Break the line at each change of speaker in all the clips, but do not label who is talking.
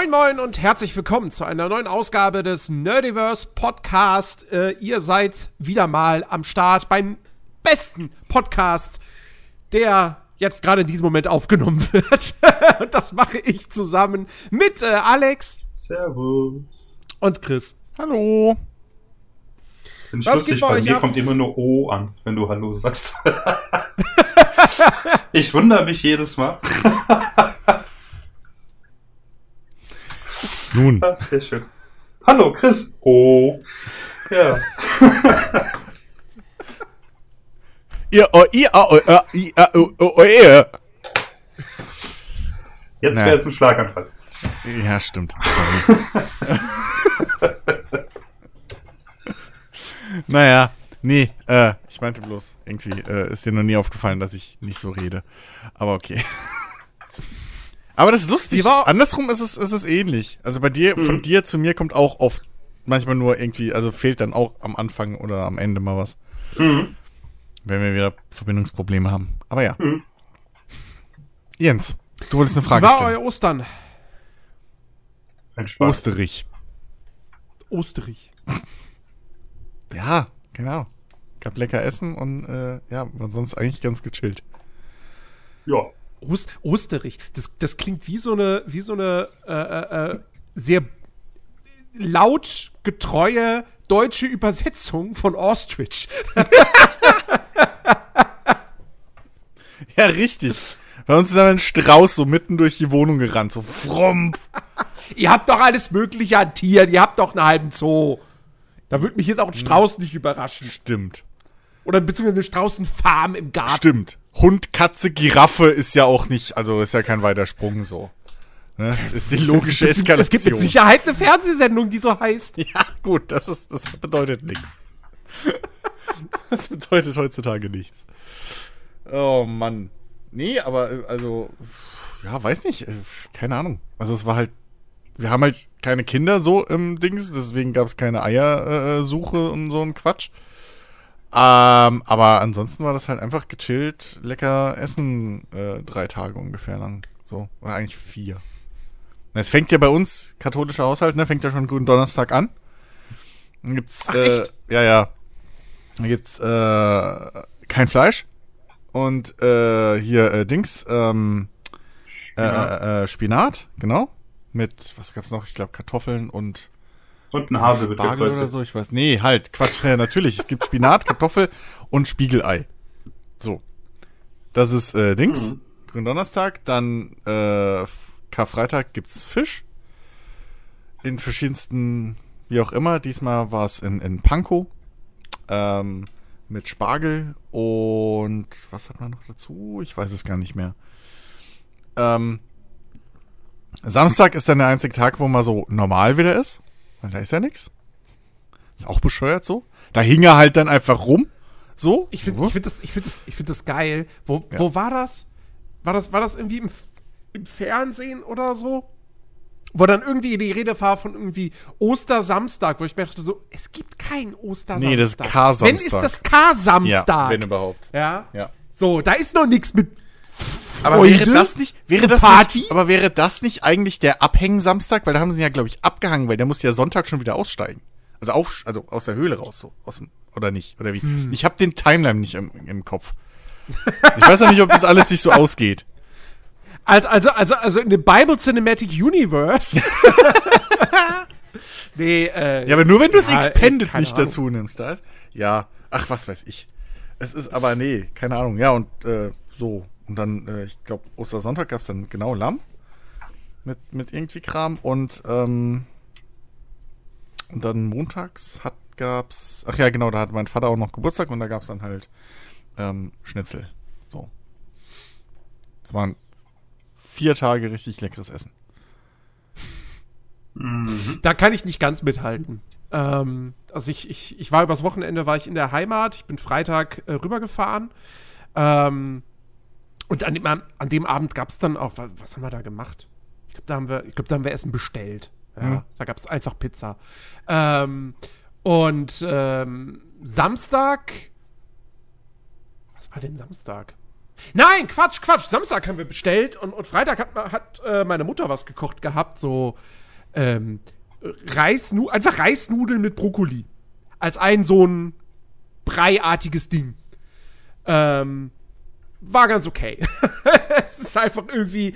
Moin Moin und herzlich willkommen zu einer neuen Ausgabe des Nerdiverse Podcast. Äh, ihr seid wieder mal am Start beim besten Podcast, der jetzt gerade in diesem Moment aufgenommen wird. und das mache ich zusammen mit äh, Alex.
Servus.
Und Chris.
Hallo.
Finde ich lustig, bei, bei mir ab? kommt immer nur O an, wenn du Hallo sagst. ich wundere mich jedes Mal.
Nun.
Ah, sehr schön. Hallo, Chris. Oh. Ja.
Ihr, oh, ihr, oh, oh, oh, oh, oh, ihr.
Jetzt wäre es ein Schlaganfall.
Ja, stimmt. naja, nee, äh, ich meinte bloß, irgendwie äh, ist dir noch nie aufgefallen, dass ich nicht so rede. Aber okay. Aber das ist lustig. Andersrum ist es, ist es ähnlich. Also bei dir, mhm. von dir zu mir kommt auch oft manchmal nur irgendwie, also fehlt dann auch am Anfang oder am Ende mal was. Mhm. Wenn wir wieder Verbindungsprobleme haben. Aber ja. Mhm. Jens, du wolltest eine Frage
war
stellen.
euer Ostern?
Ein Spaß. Osterich.
Osterich.
ja, genau. Gab lecker Essen und äh, ja, war sonst eigentlich ganz gechillt.
Ja.
Ost Osterich. Das, das klingt wie so eine, wie so eine äh, äh, äh sehr laut getreue deutsche Übersetzung von Ostrich.
ja, richtig. Bei uns ist ein Strauß so mitten durch die Wohnung gerannt, so fromp.
ihr habt doch alles Mögliche an Tieren, ihr habt doch einen halben Zoo. Da würde mich jetzt auch ein Strauß nicht überraschen.
Stimmt.
Oder beziehungsweise eine Straußenfarm im Garten.
Stimmt. Hund, Katze, Giraffe ist ja auch nicht, also ist ja kein weiter Sprung so. Ne? Das ist die logische Eskalation.
Es gibt mit Sicherheit eine Fernsehsendung, die so heißt.
Ja, gut, das ist, das bedeutet nichts. Das bedeutet heutzutage nichts. Oh Mann. Nee, aber äh, also, ja, weiß nicht, äh, keine Ahnung. Also es war halt, wir haben halt keine Kinder so im Dings, deswegen gab es keine Eiersuche äh, und so ein Quatsch. Ähm, aber ansonsten war das halt einfach gechillt, lecker essen, äh, drei Tage ungefähr lang. So, oder eigentlich vier. Es fängt ja bei uns, katholischer Haushalt, ne, fängt ja schon guten Donnerstag an. Dann gibt's, Ach, äh, ja, ja. Dann gibt's, äh, kein Fleisch. Und, äh, hier, äh, Dings, ähm, Spinat. Äh, äh, Spinat, genau. Mit, was gab's noch? Ich glaube, Kartoffeln und
und ein Hase
Spargel oder so, ich weiß. Nee, halt, Quatsch, ja, natürlich. Es gibt Spinat, Kartoffel und Spiegelei. So. Das ist äh, Dings. Mhm. Gründonnerstag. Dann äh, Karfreitag gibt's Fisch. In verschiedensten, wie auch immer. Diesmal war es in, in Pankow. Ähm, mit Spargel und was hat man noch dazu? Ich weiß es gar nicht mehr. Ähm, Samstag ist dann der einzige Tag, wo man so normal wieder ist. Da ist ja nichts. Ist auch bescheuert so. Da hing er halt dann einfach rum. So.
Ich finde ich find das, ich find das, find das geil. Wo, ja. wo war das? War das, war das irgendwie im, im Fernsehen oder so? Wo dann irgendwie die Rede war von irgendwie Ostersamstag, wo ich mir dachte so, es gibt keinen Ostersamstag. Nee,
das ist K-Samstag.
Wenn ist das K-Samstag.
Ja, wenn überhaupt.
Ja. ja. So, da ist noch nichts mit
aber Freunde wäre das nicht, wäre das Party? Nicht, aber wäre das nicht eigentlich der Abhängen-Samstag? Weil da haben sie ja, glaube ich, abgehangen, weil der muss ja Sonntag schon wieder aussteigen. Also auch, also aus der Höhle raus, so. Aus dem, oder nicht? Oder wie? Hm. Ich habe den Timeline nicht im, im Kopf. Ich weiß ja nicht, ob das alles sich so ausgeht.
Also, also, also, also in dem Bible Cinematic Universe.
nee, äh. Ja, aber nur wenn du es ja, Expanded nicht Ahnung. dazu nimmst, da ist. Ja, ach, was weiß ich. Es ist aber, nee, keine Ahnung. Ja, und äh, so. Und dann, äh, ich glaube, Ostersonntag gab es dann genau Lamm. Mit, mit irgendwie Kram. Und, ähm, und dann montags hat, gab's. Ach ja, genau, da hat mein Vater auch noch Geburtstag und da gab es dann halt ähm, Schnitzel. So. Das waren vier Tage richtig leckeres Essen.
Mhm. Da kann ich nicht ganz mithalten. Ähm, also ich, ich, ich war übers Wochenende, war ich in der Heimat, ich bin Freitag äh, rübergefahren. Ähm, und an dem, an dem Abend gab es dann auch, was, was, haben wir da gemacht? Ich glaube, da, haben wir, glaub, da haben wir Essen bestellt. Ja, mhm. Da gab es einfach Pizza. Ähm, und ähm, Samstag, was war denn Samstag? Nein, Quatsch, Quatsch. Samstag haben wir bestellt und, und Freitag hat, hat äh, meine Mutter was gekocht gehabt. So ähm, Reisnu einfach Reisnudeln mit Brokkoli. Als ein so ein breiartiges Ding. Ähm, war ganz okay. es ist einfach irgendwie,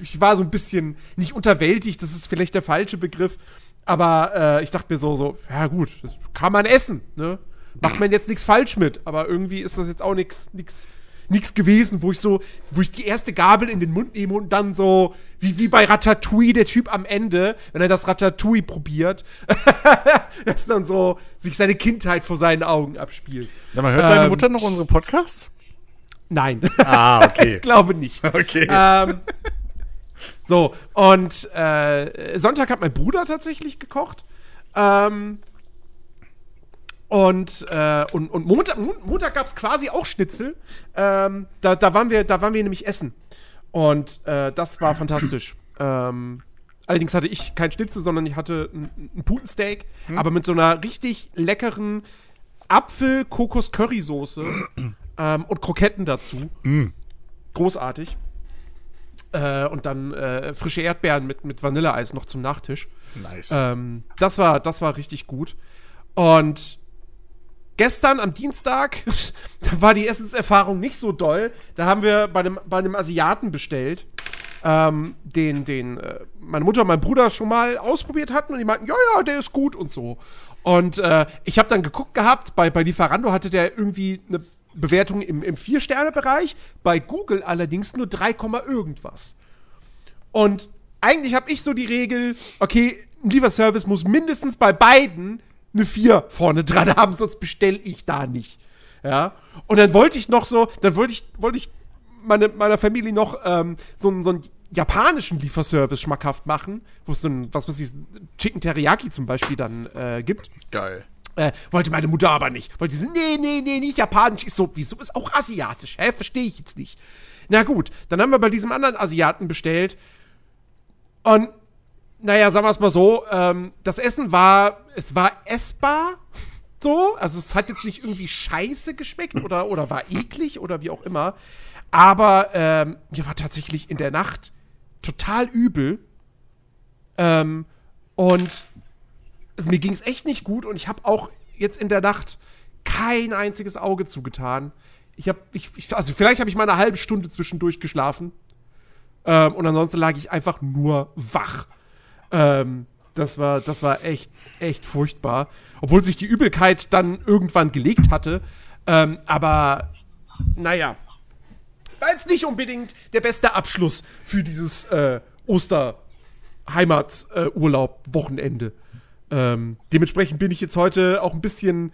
ich, war so ein bisschen nicht unterwältigt, das ist vielleicht der falsche Begriff, aber äh, ich dachte mir so, so, ja gut, das kann man essen, ne? Macht man jetzt nichts falsch mit, aber irgendwie ist das jetzt auch nichts nix, nix gewesen, wo ich so, wo ich die erste Gabel in den Mund nehme und dann so, wie, wie bei Ratatouille, der Typ am Ende, wenn er das Ratatouille probiert, dass dann so sich seine Kindheit vor seinen Augen abspielt.
Sag mal, hört ähm, deine Mutter noch unsere Podcasts?
Nein.
Ah, okay.
ich glaube nicht.
Okay.
Ähm, so, und äh, Sonntag hat mein Bruder tatsächlich gekocht. Ähm, und, äh, und, und Montag, Montag gab es quasi auch Schnitzel. Ähm, da, da, waren wir, da waren wir nämlich essen. Und äh, das war fantastisch. Ähm, allerdings hatte ich kein Schnitzel, sondern ich hatte ein, ein Putensteak, hm. aber mit so einer richtig leckeren Apfel-Kokos-Currysoße ähm, und Kroketten dazu. Mm. Großartig. Äh, und dann äh, frische Erdbeeren mit, mit Vanilleeis noch zum Nachtisch.
Nice.
Ähm, das, war, das war richtig gut. Und gestern am Dienstag, da war die Essenserfahrung nicht so doll. Da haben wir bei einem, bei einem Asiaten bestellt, ähm, den, den äh, meine Mutter und mein Bruder schon mal ausprobiert hatten und die meinten, ja, ja, der ist gut und so. Und äh, ich habe dann geguckt gehabt, bei, bei Lieferando hatte der irgendwie eine Bewertung im, im Vier-Sterne-Bereich, bei Google allerdings nur 3, irgendwas. Und eigentlich habe ich so die Regel, okay, ein Lieferservice muss mindestens bei beiden eine 4 vorne dran haben, sonst bestelle ich da nicht. Ja. Und dann wollte ich noch so, dann wollte ich, wollte ich meine, meiner Familie noch ähm, so, so einen japanischen Lieferservice schmackhaft machen, wo es so ein, was weiß ich, Chicken Teriyaki zum Beispiel dann äh, gibt.
Geil.
Äh, wollte meine Mutter aber nicht. Wollte sie, nee, nee, nee, nicht japanisch. Ich so, wieso ist auch asiatisch? Hä, verstehe ich jetzt nicht. Na gut, dann haben wir bei diesem anderen Asiaten bestellt. Und, naja, sagen wir es mal so, ähm, das Essen war, es war essbar. So, also es hat jetzt nicht irgendwie scheiße geschmeckt oder, oder war eklig oder wie auch immer. Aber ähm, mir war tatsächlich in der Nacht total übel. Ähm, und also mir ging es echt nicht gut und ich habe auch jetzt in der Nacht kein einziges Auge zugetan. Ich habe, ich, ich, also vielleicht habe ich mal eine halbe Stunde zwischendurch geschlafen. Ähm, und ansonsten lag ich einfach nur wach. Ähm, das war, das war echt, echt furchtbar. Obwohl sich die Übelkeit dann irgendwann gelegt hatte. Ähm, aber, naja. War jetzt nicht unbedingt der beste Abschluss für dieses äh, Osterheimatsurlaub-Wochenende. Äh, ähm, dementsprechend bin ich jetzt heute auch ein bisschen.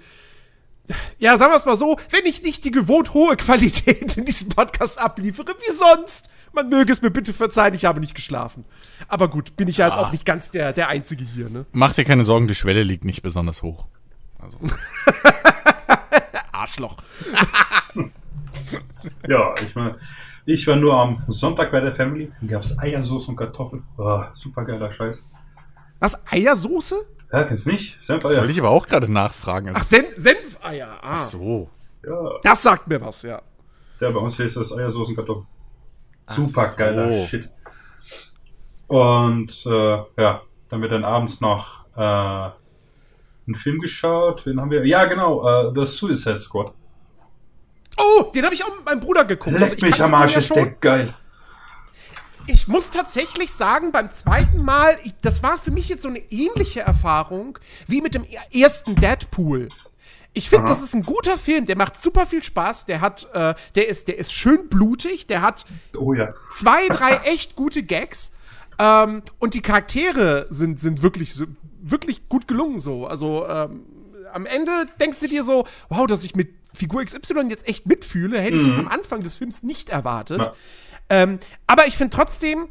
Ja, sagen wir es mal so, wenn ich nicht die gewohnt hohe Qualität in diesem Podcast abliefere, wie sonst, man möge es mir bitte verzeihen, ich habe nicht geschlafen. Aber gut, bin ich ja, jetzt auch nicht ganz der, der Einzige hier, ne?
Mach dir keine Sorgen, die Schwelle liegt nicht besonders hoch.
Also. Arschloch.
ja, ich meine, ich war nur am Sonntag bei der Family. Da gab es Eiersauce und Kartoffeln. Oh, super geiler Scheiß.
Was? Eiersoße?
Ja, kennst nicht?
Senfeier. Das wollte ich aber auch gerade nachfragen.
Ach, Sen Senfeier. Ah.
Ach so.
Ja. Das sagt mir was, ja.
Ja, bei uns heißt das Eiersoßenkartoffeln. Super so. geiler Shit. Und äh, ja, dann wird dann abends noch äh, einen Film geschaut. Wen haben wir? Ja, genau, äh, The Suicide Squad.
Oh, den habe ich auch mit meinem Bruder geguckt.
Leck also, mich am Arsch, ist der geil
ich muss tatsächlich sagen, beim zweiten Mal, ich, das war für mich jetzt so eine ähnliche Erfahrung wie mit dem ersten Deadpool. Ich finde, das ist ein guter Film, der macht super viel Spaß, der hat, äh, der ist, der ist schön blutig, der hat
oh, ja.
zwei, drei echt gute Gags. Ähm, und die Charaktere sind, sind wirklich, so, wirklich gut gelungen so. Also ähm, am Ende denkst du dir so, wow, dass ich mit Figur XY jetzt echt mitfühle, hätte mhm. ich am Anfang des Films nicht erwartet. Ja. Ähm, aber ich finde trotzdem,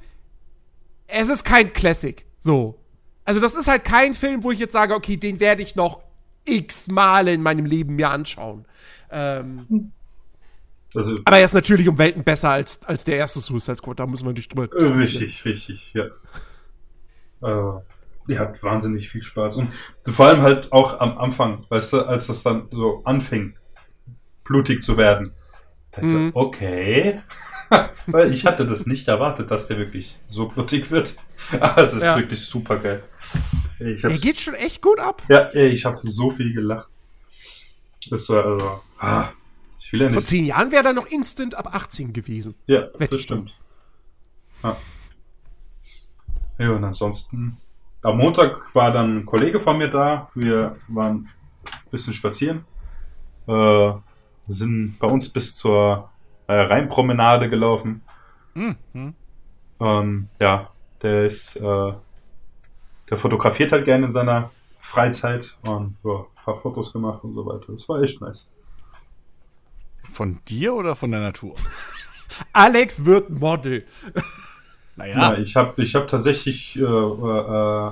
es ist kein Classic. So. Also, das ist halt kein Film, wo ich jetzt sage, okay, den werde ich noch x Male in meinem Leben mir anschauen. Ähm, also, aber er ist natürlich um Welten besser als, als der erste Suicide Squad, da müssen wir nicht drüber
äh, Richtig, richtig, ja. Äh, ihr habt wahnsinnig viel Spaß. Und vor allem halt auch am Anfang, weißt du, als das dann so anfing, blutig zu werden Da ich so,
Mhm.
okay. Weil ich hatte das nicht erwartet, dass der wirklich so blutig wird. Aber es ist
Ja.
wirklich super geil. Ich
Der geht schon echt gut ab.
ja, ey, ich habe so viel gelacht. Das war also. Ah, ich will ja
Vor
nicht.
zehn Jahren wäre er noch instant ab 18 gewesen.
Ja,
Wette
das stimmt. Ja. ja, und ansonsten. Am Montag war dann ein Kollege von mir da. Wir waren ein bisschen spazieren. Äh, sind bei uns bis zur äh, Rheinpromenade gelaufen.
Mhm.
Ähm, ja, der ist, äh, der fotografiert halt gerne in seiner Freizeit und ja, ein paar Fotos gemacht und so weiter. Das war echt nice.
Von dir oder von der Natur?
Alex wird Model.
Ja,
Naja.
ich habe ich hab tatsächlich, äh, äh,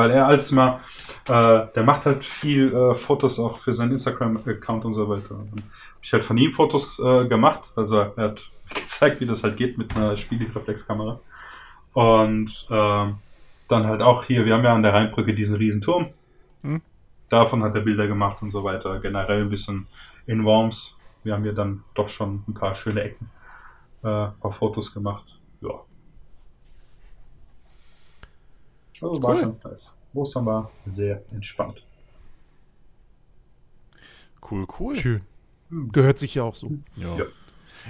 weil er als mal, äh, der macht halt viel äh, Fotos auch für seinen Instagram-Account und so weiter. Und ich halt von ihm Fotos äh, gemacht. Also er hat gezeigt, wie das halt geht mit einer Spiegelreflexkamera. Und ähm, dann halt auch hier, wir haben ja an der Rheinbrücke diesen riesen Turm.
Hm.
Davon hat er Bilder gemacht und so weiter. Generell ein bisschen in Worms. Wir haben ja dann doch schon ein paar schöne Ecken, äh, ein paar Fotos gemacht. Ja. Also war
Cool.
ganz nice. Ostern war sehr entspannt.
Cool, cool.
Schön. Gehört sich ja auch so.
Ja.
Ja.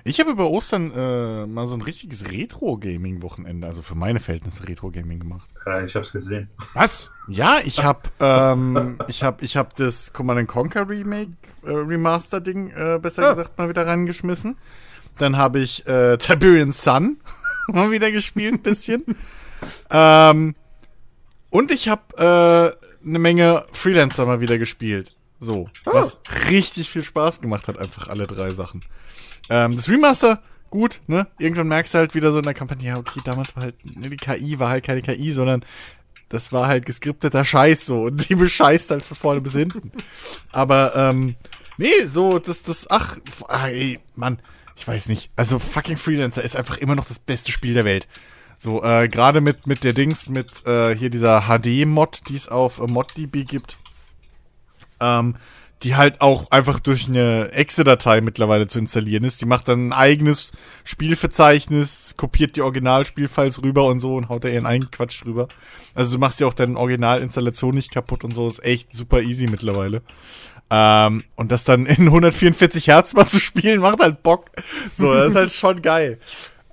Ich habe über Ostern äh, mal so ein richtiges Retro-Gaming-Wochenende, also für meine Verhältnisse Retro-Gaming gemacht.
Äh, ich hab's gesehen.
Was?
Ja, ich habe ähm, ich hab, ich hab das Command Conquer Remake äh, Remaster Ding äh, besser
Ah.
gesagt mal wieder reingeschmissen. Dann habe ich äh, Tiberian Sun mal wieder gespielt ein bisschen. ähm, und ich habe äh, eine Menge Freelancer mal wieder gespielt. So, was richtig viel Spaß gemacht hat, einfach alle drei Sachen. Ähm, das Remaster, gut, ne? Irgendwann merkst du halt wieder so in der Kampagne, ja, okay, damals war halt, ne, die KI war halt keine KI, sondern das war halt geskripteter Scheiß so und die bescheißt halt von vorne bis hinten. Aber, ähm, nee, so, das, das, ach, ah, ey, Mann, ich weiß nicht. Also, fucking Freelancer ist einfach immer noch das beste Spiel der Welt. So, äh, gerade mit, mit der Dings, mit, äh, hier dieser HD-Mod, die es auf äh, ModDB gibt. Ähm, die halt auch einfach durch eine Exe-Datei mittlerweile zu installieren ist. Die macht dann ein eigenes Spielverzeichnis, kopiert die Originalspielfiles rüber und so und haut da ihren eigenen Quatsch drüber. Also du machst ja auch deine Originalinstallation nicht kaputt und so, ist echt super easy mittlerweile. Ähm, und das dann in 144 Hertz mal zu spielen, macht halt Bock. So, das ist halt schon geil.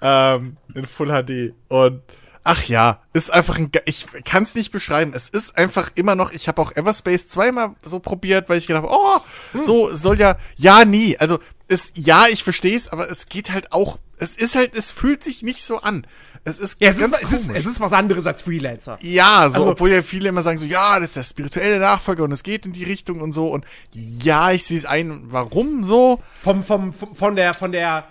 Ähm, in Full HD. Und ach ja, ist einfach ein, ich kann es nicht beschreiben. Es ist einfach immer noch, ich habe auch Everspace zweimal so probiert, weil ich gedacht habe, oh, so soll ja, ja, nie. Also, es, ja, ich verstehe es, aber es geht halt auch, es ist halt, es fühlt sich nicht so an. Es ist
Ja, es, ist,
ganz
es, ist,
komisch.
es ist was anderes als Freelancer.
Ja, so,
Also-
obwohl ja viele immer sagen so, ja, das ist der spirituelle Nachfolger und es geht in die Richtung und so und ja, ich sehe es ein, warum so?
Vom, vom, vom, von der, von der,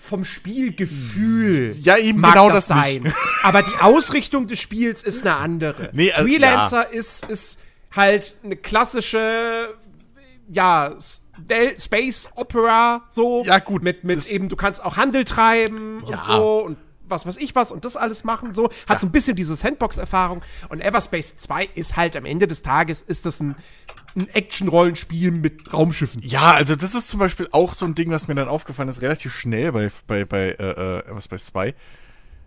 vom Spielgefühl.
Ja, eben
mag
genau
das,
das
sein. Aber die Ausrichtung des Spiels ist eine andere.
Nee, äh,
Freelancer ist, ist halt eine klassische, ja, Space Opera, so.
Ja, gut,
Mit, mit eben, du kannst auch Handel treiben
Ja.
und so und was weiß ich was und das alles machen, so. Hat so ein bisschen diese Sandbox-Erfahrung. Und Everspace 2 ist halt am Ende des Tages, ist das ein, ein Action-Rollenspiel mit Raumschiffen.
Ja, also das ist zum Beispiel auch so ein Ding, was mir dann aufgefallen ist, relativ schnell bei, bei, bei, äh, äh, was bei 2.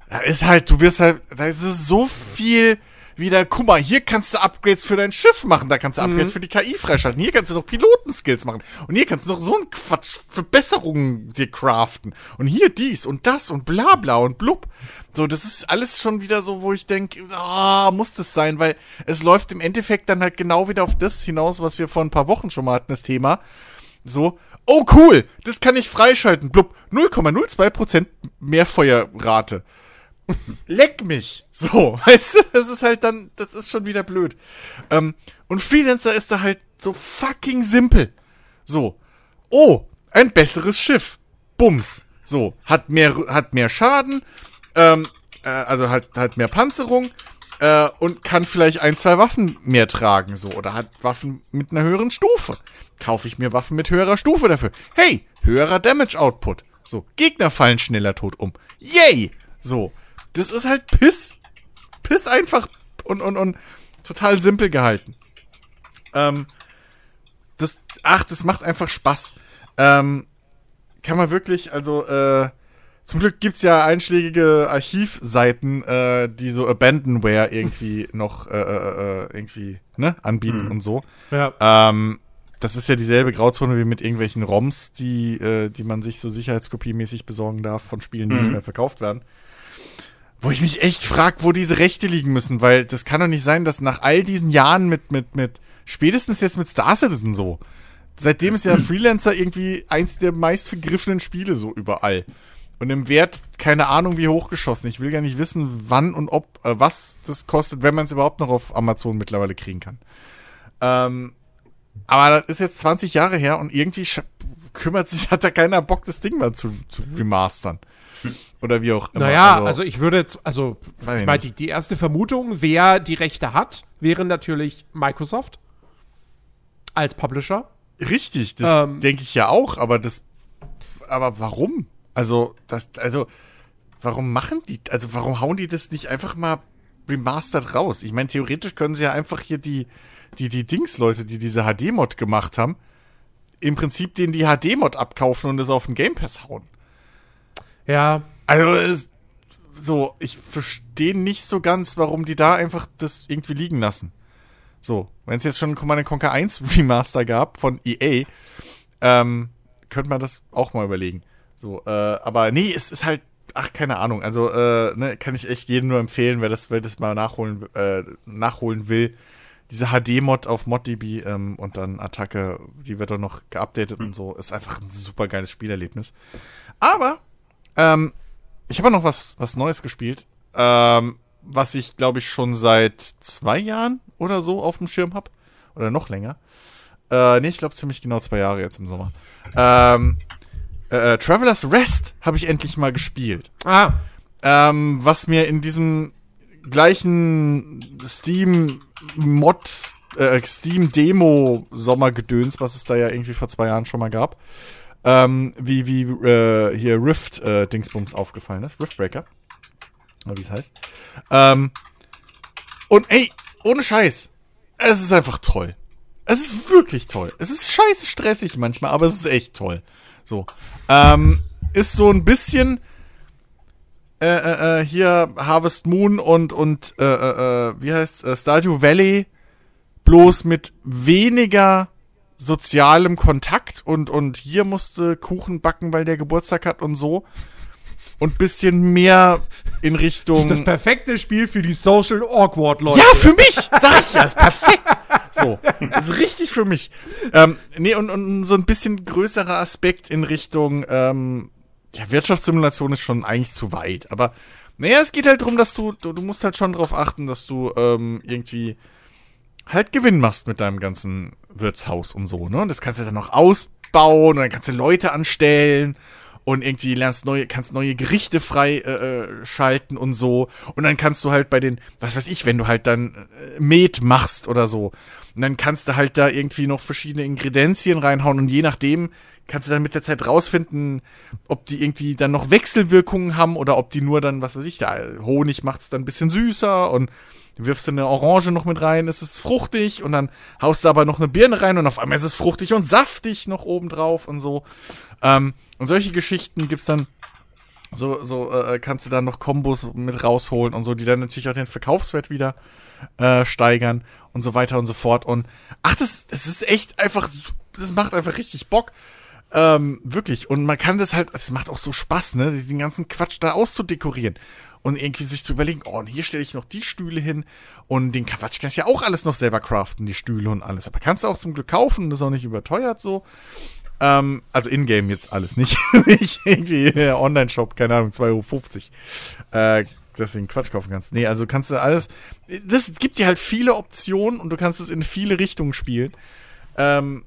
Da ist halt, du wirst halt, da ist es so viel wieder, guck mal, hier kannst du Upgrades für dein Schiff machen, da kannst du Upgrades für die KI freischalten, hier kannst du noch Pilotenskills machen und hier kannst du noch so ein Quatsch, Verbesserungen dir craften und hier dies und das und bla bla und blub. So, das ist alles schon wieder so, wo ich denke, ah, muss das sein, weil es läuft im Endeffekt dann halt genau wieder auf das hinaus, was wir vor ein paar Wochen schon mal hatten, das Thema. So, oh cool, das kann ich freischalten. Blub, 0,02% mehr Feuerrate. Leck mich. So, weißt du, das ist halt dann, das ist schon wieder blöd. Ähm, und Freelancer ist da halt so fucking simpel. So, oh, ein besseres Schiff. Bums. So, hat mehr, hat mehr Schaden, ähm, äh, also hat, hat mehr Panzerung äh, und kann vielleicht ein, zwei Waffen mehr tragen, so. Oder hat Waffen mit einer höheren Stufe. Kaufe ich mir Waffen mit höherer Stufe dafür. Hey, höherer Damage Output. So, Gegner fallen schneller tot um. Yay! So, das ist halt Piss. Piss einfach und, und, und total simpel gehalten. Ähm, das, ach, das macht einfach Spaß. Ähm, kann man wirklich, also, äh, zum Glück gibt's ja einschlägige Archivseiten, äh, die so Abandonware irgendwie noch äh, äh, äh irgendwie ne, anbieten
Mhm.
und so.
Ja.
Ähm, das ist ja dieselbe Grauzone wie mit irgendwelchen ROMs, die, äh, die man sich so sicherheitskopiemäßig besorgen darf von Spielen, die
Mhm.
nicht mehr verkauft werden. Wo ich mich echt frag, wo diese Rechte liegen müssen, weil das kann doch nicht sein, dass nach all diesen Jahren mit, mit, mit, spätestens jetzt mit Star Citizen so, seitdem ist ja Freelancer irgendwie eins der meist vergriffenen Spiele so überall. Und im Wert, keine Ahnung wie hochgeschossen. Ich will gar nicht wissen, wann und ob, äh, was das kostet, wenn man es überhaupt noch auf Amazon mittlerweile kriegen kann. Ähm, aber das ist jetzt 20 Jahre her und irgendwie kümmert sich, hat da keiner Bock, das Ding mal zu, zu remastern. Oder wie auch immer.
Naja, also, ich würde jetzt, also,
ich
meine, die, die erste Vermutung, wer die Rechte hat, wäre natürlich Microsoft als Publisher.
Richtig, das
Ähm.
denke ich ja auch, aber das, aber warum? Also, das, also, warum machen die, also warum hauen die das nicht einfach mal remastered raus? Ich meine, theoretisch können sie ja einfach hier die, die, die Dings-Leute, die diese HD-Mod gemacht haben, im Prinzip denen die HD-Mod abkaufen und das auf den Game Pass hauen.
Ja,
Also, so, ich verstehe nicht so ganz, warum die da einfach das irgendwie liegen lassen. So, wenn es jetzt schon Command Conquer 1 Remaster gab von EA, ähm, könnte man das auch mal überlegen. So, äh, aber nee, es ist halt, ach, keine Ahnung. Also, äh, ne, kann ich echt jedem nur empfehlen, wer das, wer das mal nachholen, äh, nachholen will. Diese HD-Mod auf ModDB ähm, und dann Attacke, die wird dann noch geupdatet und so, ist einfach ein super geiles Spielerlebnis. Aber, ähm, ich habe noch was, was Neues gespielt, ähm, was ich, glaube ich, schon seit zwei Jahren oder so auf dem Schirm habe. Oder noch länger. Äh, nee, ich glaube ziemlich genau zwei Jahre jetzt im Sommer. Ähm, äh, Traveler's Rest habe ich endlich mal gespielt.
ah,
Ähm, was mir in diesem gleichen Steam-Mod, äh, Steam-Demo-Sommergedöns, was es da ja irgendwie vor zwei Jahren schon mal gab, ähm, wie, wie äh, hier Rift-Dingsbums aufgefallen ist. Riftbreaker. Oder wie es heißt. Ähm, und ey, ohne Scheiß, es ist einfach toll. Es ist wirklich toll. Es ist scheiße stressig manchmal, aber es ist echt toll. So. Ähm, ist so ein bisschen äh, äh, äh, hier Harvest Moon und, und äh, äh, äh, wie heißt äh, Stardew Valley bloß mit weniger sozialem Kontakt und, und hier musste Kuchen backen, weil der Geburtstag hat und so. Und bisschen mehr in Richtung.
das perfekte Spiel für die Social Awkward Leute.
Ja, für mich! Sag ich ja, ist perfekt. So, ist richtig für mich. Ähm, nee, und, und so ein bisschen größerer Aspekt in Richtung, ähm, ja, Wirtschaftssimulation ist schon eigentlich zu weit. Aber, naja, es geht halt darum, dass du, du, du musst halt schon darauf achten, dass du ähm, irgendwie halt Gewinn machst mit deinem ganzen Wirtshaus und so, ne? Und das kannst du dann noch ausbauen und dann kannst du Leute anstellen und irgendwie lernst neue, kannst neue Gerichte frei äh, äh, schalten und so. Und dann kannst du halt bei den, was weiß ich, wenn du halt dann äh, Met machst oder so. Und dann kannst du halt da irgendwie noch verschiedene Ingredienzien reinhauen und je nachdem kannst du dann mit der Zeit rausfinden, ob die irgendwie dann noch Wechselwirkungen haben oder ob die nur dann, was weiß ich, da Honig macht's dann ein bisschen süßer und wirfst du eine Orange noch mit rein, ist es fruchtig und dann haust du aber noch eine Birne rein und auf einmal ist es fruchtig und saftig noch oben drauf und so. Ähm, und solche Geschichten gibt's dann so, so äh, kannst du dann noch Kombos mit rausholen und so, die dann natürlich auch den Verkaufswert wieder äh, steigern und so weiter und so fort. Und ach, das, das ist echt einfach, das macht einfach richtig Bock. Ähm, wirklich. Und man kann das halt, es macht auch so Spaß, ne, diesen ganzen Quatsch da auszudekorieren. Und irgendwie sich zu überlegen, oh, und hier stelle ich noch die Stühle hin. Und den Quatsch kannst du ja auch alles noch selber craften, die Stühle und alles. Aber kannst du auch zum Glück kaufen, das ist auch nicht überteuert so. Ähm, also in-game jetzt alles, nicht, nicht irgendwie äh, Online-Shop, keine Ahnung, 2,50 Euro. Äh, dass du den Quatsch kaufen kannst. Nee, also kannst du alles. Das gibt dir halt viele Optionen und du kannst es in viele Richtungen spielen. Ähm,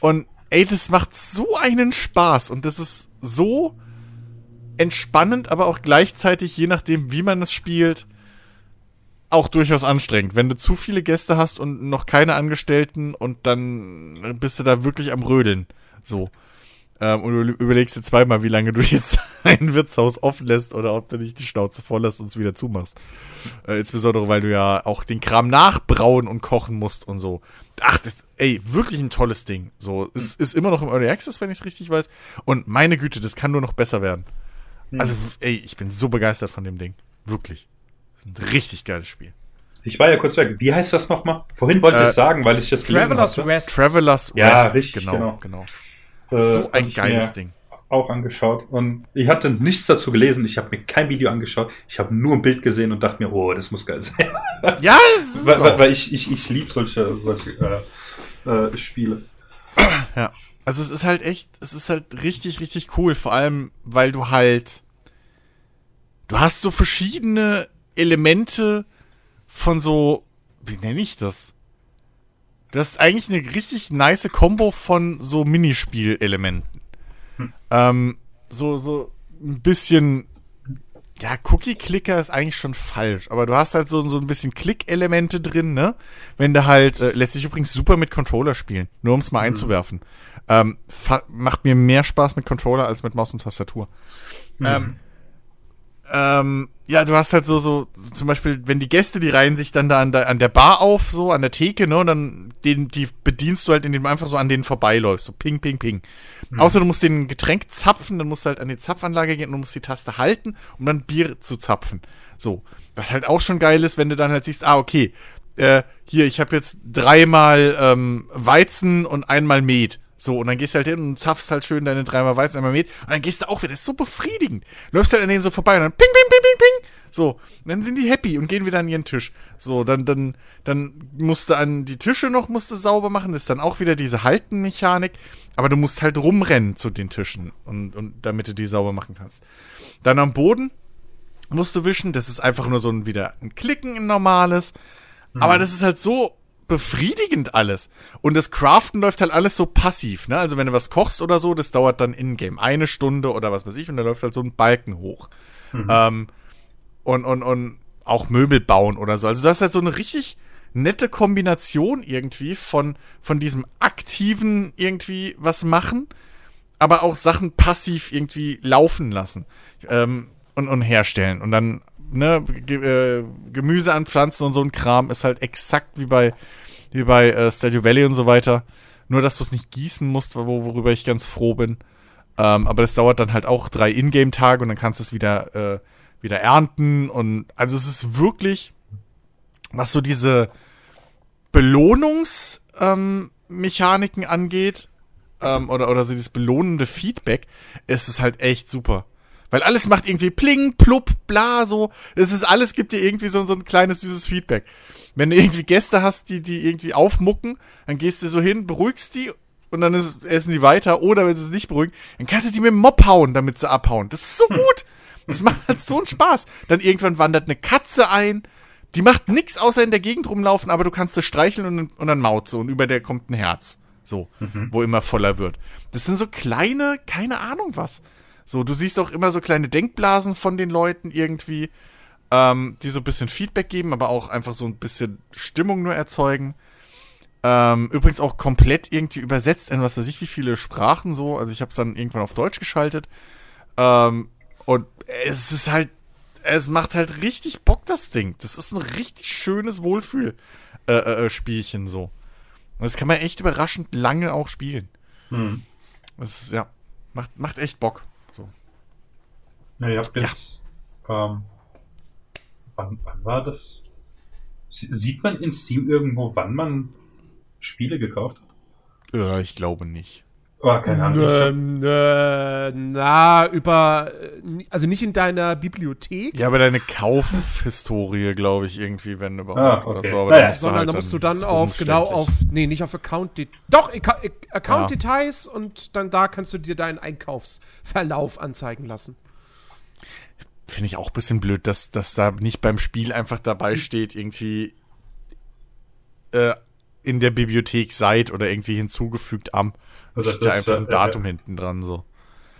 und ey, das macht so einen Spaß und das ist so entspannend, aber auch gleichzeitig, je nachdem, wie man es spielt, auch durchaus anstrengend. Wenn du zu viele Gäste hast und noch keine Angestellten und dann bist du da wirklich am Rödeln. So. Ähm, und du überlegst dir zweimal, wie lange du jetzt ein Wirtshaus offen lässt oder ob du nicht die Schnauze voll lässt und es wieder zumachst. Äh, insbesondere, weil du ja auch den Kram nachbrauen und kochen musst und so. Ach, das, ey, wirklich ein tolles Ding. So, es ist immer noch im Early Access, wenn ich es richtig weiß. Und meine Güte, das kann nur noch besser werden. Also, ey, ich bin so begeistert von dem Ding. Wirklich. Das ist ein richtig geiles Spiel.
Ich war ja kurz weg. Wie heißt das nochmal? Vorhin wollte ich
Äh,
es sagen, weil ich das gelesen
Travelers
hatte.
West.
Travelers
Ja,
West,
richtig,
genau,
genau.
genau.
Äh,
So ein
ich
geiles
mir
Ding.
Auch angeschaut. Und ich hatte nichts dazu gelesen. Ich habe mir kein Video angeschaut. Ich habe nur ein Bild gesehen und dachte mir, oh, das muss geil sein.
Ja, es ist
weil, weil ich, ich, ich liebe solche, solche äh, äh, Spiele.
Ja. Also es ist halt echt, es ist halt richtig, richtig cool. Vor allem, weil du halt, du hast so verschiedene Elemente von so, wie nenne ich das? Du hast eigentlich eine richtig nice Combo von so Minispielelementen. Ähm, so, so ein bisschen, ja, Cookie-Clicker ist eigentlich schon falsch, aber du hast halt so, so ein bisschen Klick-Elemente drin, ne? Wenn du halt, äh, lässt sich übrigens super mit Controller spielen, nur um es mal einzuwerfen. Ähm, macht mir mehr Spaß mit Controller als mit Maus und Tastatur. Ähm, ähm, ja, du hast halt so, so, so zum Beispiel, wenn die Gäste, die reihen sich dann da an der, an der Bar auf, so an der Theke, ne, und dann den, die bedienst du halt, indem du einfach so an denen vorbeiläufst, so ping, ping, ping. Außer du musst den Getränk zapfen, dann musst du halt an die Zapfanlage gehen und du musst die Taste halten, um dann Bier zu zapfen. So. Was halt auch schon geil ist, wenn du dann halt siehst, ah, okay, äh, hier, ich habe jetzt dreimal ähm, Weizen und einmal Met. So, und dann gehst du halt hin und zapfst halt schön deine dreimal Weizen, einmal Met. Und dann gehst du auch wieder. Das ist so befriedigend. Läufst halt an denen so vorbei und dann ping, ping, ping, ping, ping. So, dann sind die happy und gehen wieder an ihren Tisch. So, dann, dann, dann musst du an die Tische noch musst du sauber machen. Das ist dann auch wieder diese Haltenmechanik. Aber du musst halt rumrennen zu den Tischen und, und damit du die sauber machen kannst. Dann am Boden musst du wischen. Das ist einfach nur so ein wieder ein Klicken, ein normales. Aber das ist halt so befriedigend alles. Und das Craften läuft halt alles so passiv, ne? Also wenn du was kochst oder so, das dauert dann in-game eine Stunde oder was weiß ich und da läuft halt so ein Balken hoch. Ähm, und, und, und auch Möbel bauen oder so. Also das ist halt so eine richtig nette Kombination irgendwie von, von diesem aktiven irgendwie was machen, aber auch Sachen passiv irgendwie laufen lassen ähm, und, und herstellen. Und dann ne, äh, Gemüse anpflanzen und so ein Kram ist halt exakt wie bei, wie bei äh, Stardew Valley und so weiter. Nur, dass du es nicht gießen musst, wo, worüber ich ganz froh bin. Ähm, aber das dauert dann halt auch drei Ingame-Tage und dann kannst du es wieder, äh, wieder ernten. Und also es ist wirklich, was so diese Belohnungsmechaniken ähm, angeht, ähm, oder, oder so dieses belohnende Feedback, ist es halt echt super. Weil alles macht irgendwie pling, plupp, bla, so. Es ist alles, gibt dir irgendwie so, so ein kleines süßes Feedback. Wenn du irgendwie Gäste hast, die, die irgendwie aufmucken, dann gehst du so hin, beruhigst die und dann ist, essen die weiter. Oder wenn sie es nicht beruhigen, dann kannst du die mit dem Mob hauen, damit sie abhauen. Das ist so gut. Das macht halt so einen Spaß. Dann irgendwann wandert eine Katze ein. Die macht nix außer in der Gegend rumlaufen, aber du kannst sie streicheln und, und dann maut sie und über der kommt ein Herz. So, wo immer voller wird. Das sind so kleine, keine Ahnung was. So, du siehst auch immer so kleine Denkblasen von den Leuten irgendwie, ähm, die so ein bisschen Feedback geben, aber auch einfach so ein bisschen Stimmung nur erzeugen. Ähm, übrigens auch komplett irgendwie übersetzt in was weiß ich wie viele Sprachen so. Also ich habe es dann irgendwann auf Deutsch geschaltet. Ähm, und es ist halt, es macht halt richtig Bock, das Ding. Das ist ein richtig schönes Wohlfühl-Spielchen äh, äh, Spielchen so. Und das kann man echt überraschend lange auch spielen.
Hm.
Das ist, ja, macht, macht echt Bock. So.
Ja, ich hab jetzt. Ähm, wann, wann war das? Sie- Sieht man in Steam irgendwo, wann man Spiele gekauft hat?
Ja, ich glaube nicht.
Oh, keine Ahnung.
Ähm, äh, na, über, also nicht in deiner Bibliothek,
Ja, aber deine Kaufhistorie, glaube ich, irgendwie, wenn überhaupt
Ah,
oder
okay.
so. Aber
Naja,
musst
sondern
halt
da musst du dann auf, genau auf, nee, nicht auf Account, doch, Acca- Ac-
Ja.
Account-Details und dann da kannst du dir deinen Einkaufsverlauf anzeigen lassen.
Finde ich auch ein bisschen blöd, dass, dass da nicht beim Spiel einfach dabei steht, irgendwie äh, in der Bibliothek seid oder irgendwie hinzugefügt am.
Also
steht
das,
einfach ein
äh,
Datum hinten dran, so.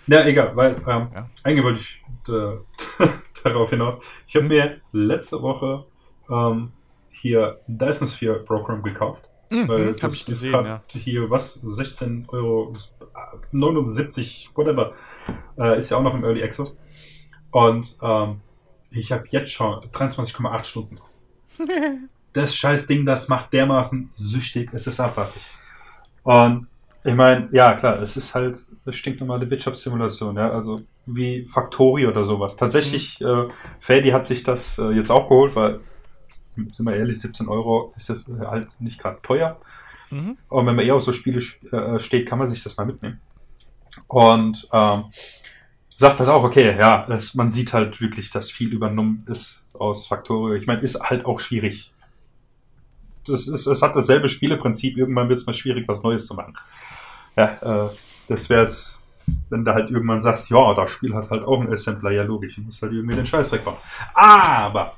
Ja, egal, weil ähm,
Ja.
eigentlich wollte ich äh, darauf hinaus. Ich habe
Hm.
mir letzte Woche ähm, hier Dyson Sphere Program gekauft. weil
hab
das
ich
ist
gesehen,
grad
ja.
hier was, 16 Euro, 79, whatever, äh, ist ja auch noch im Early Access. Und ähm, ich habe jetzt schon 23,8 Stunden. das scheiß Ding, das macht dermaßen süchtig, es ist abartig. Und ich meine, ja klar, es ist halt eine stinknormale Wirtschaftssimulation, ja, also wie Factory oder sowas. Tatsächlich,
Mhm.
äh, Fady hat sich das äh, jetzt auch geholt, weil, sind wir ehrlich, 17 Euro ist das äh, halt nicht gerade teuer.
Mhm.
Und wenn man eher auf so Spiele sp- äh, steht, kann man sich das mal mitnehmen. Und ähm, sagt halt auch, okay, ja, es, man sieht halt wirklich, dass viel übernommen ist aus Factorio. Ich meine, ist halt auch schwierig. Das ist, es hat dasselbe Spieleprinzip, irgendwann wird es mal schwierig, was Neues zu machen. Ja, äh, das wäre es, wenn du halt irgendwann sagst, ja, das Spiel hat halt auch einen Assembler, ja logisch, du musst halt irgendwie den Scheiß wegbauen. Aber,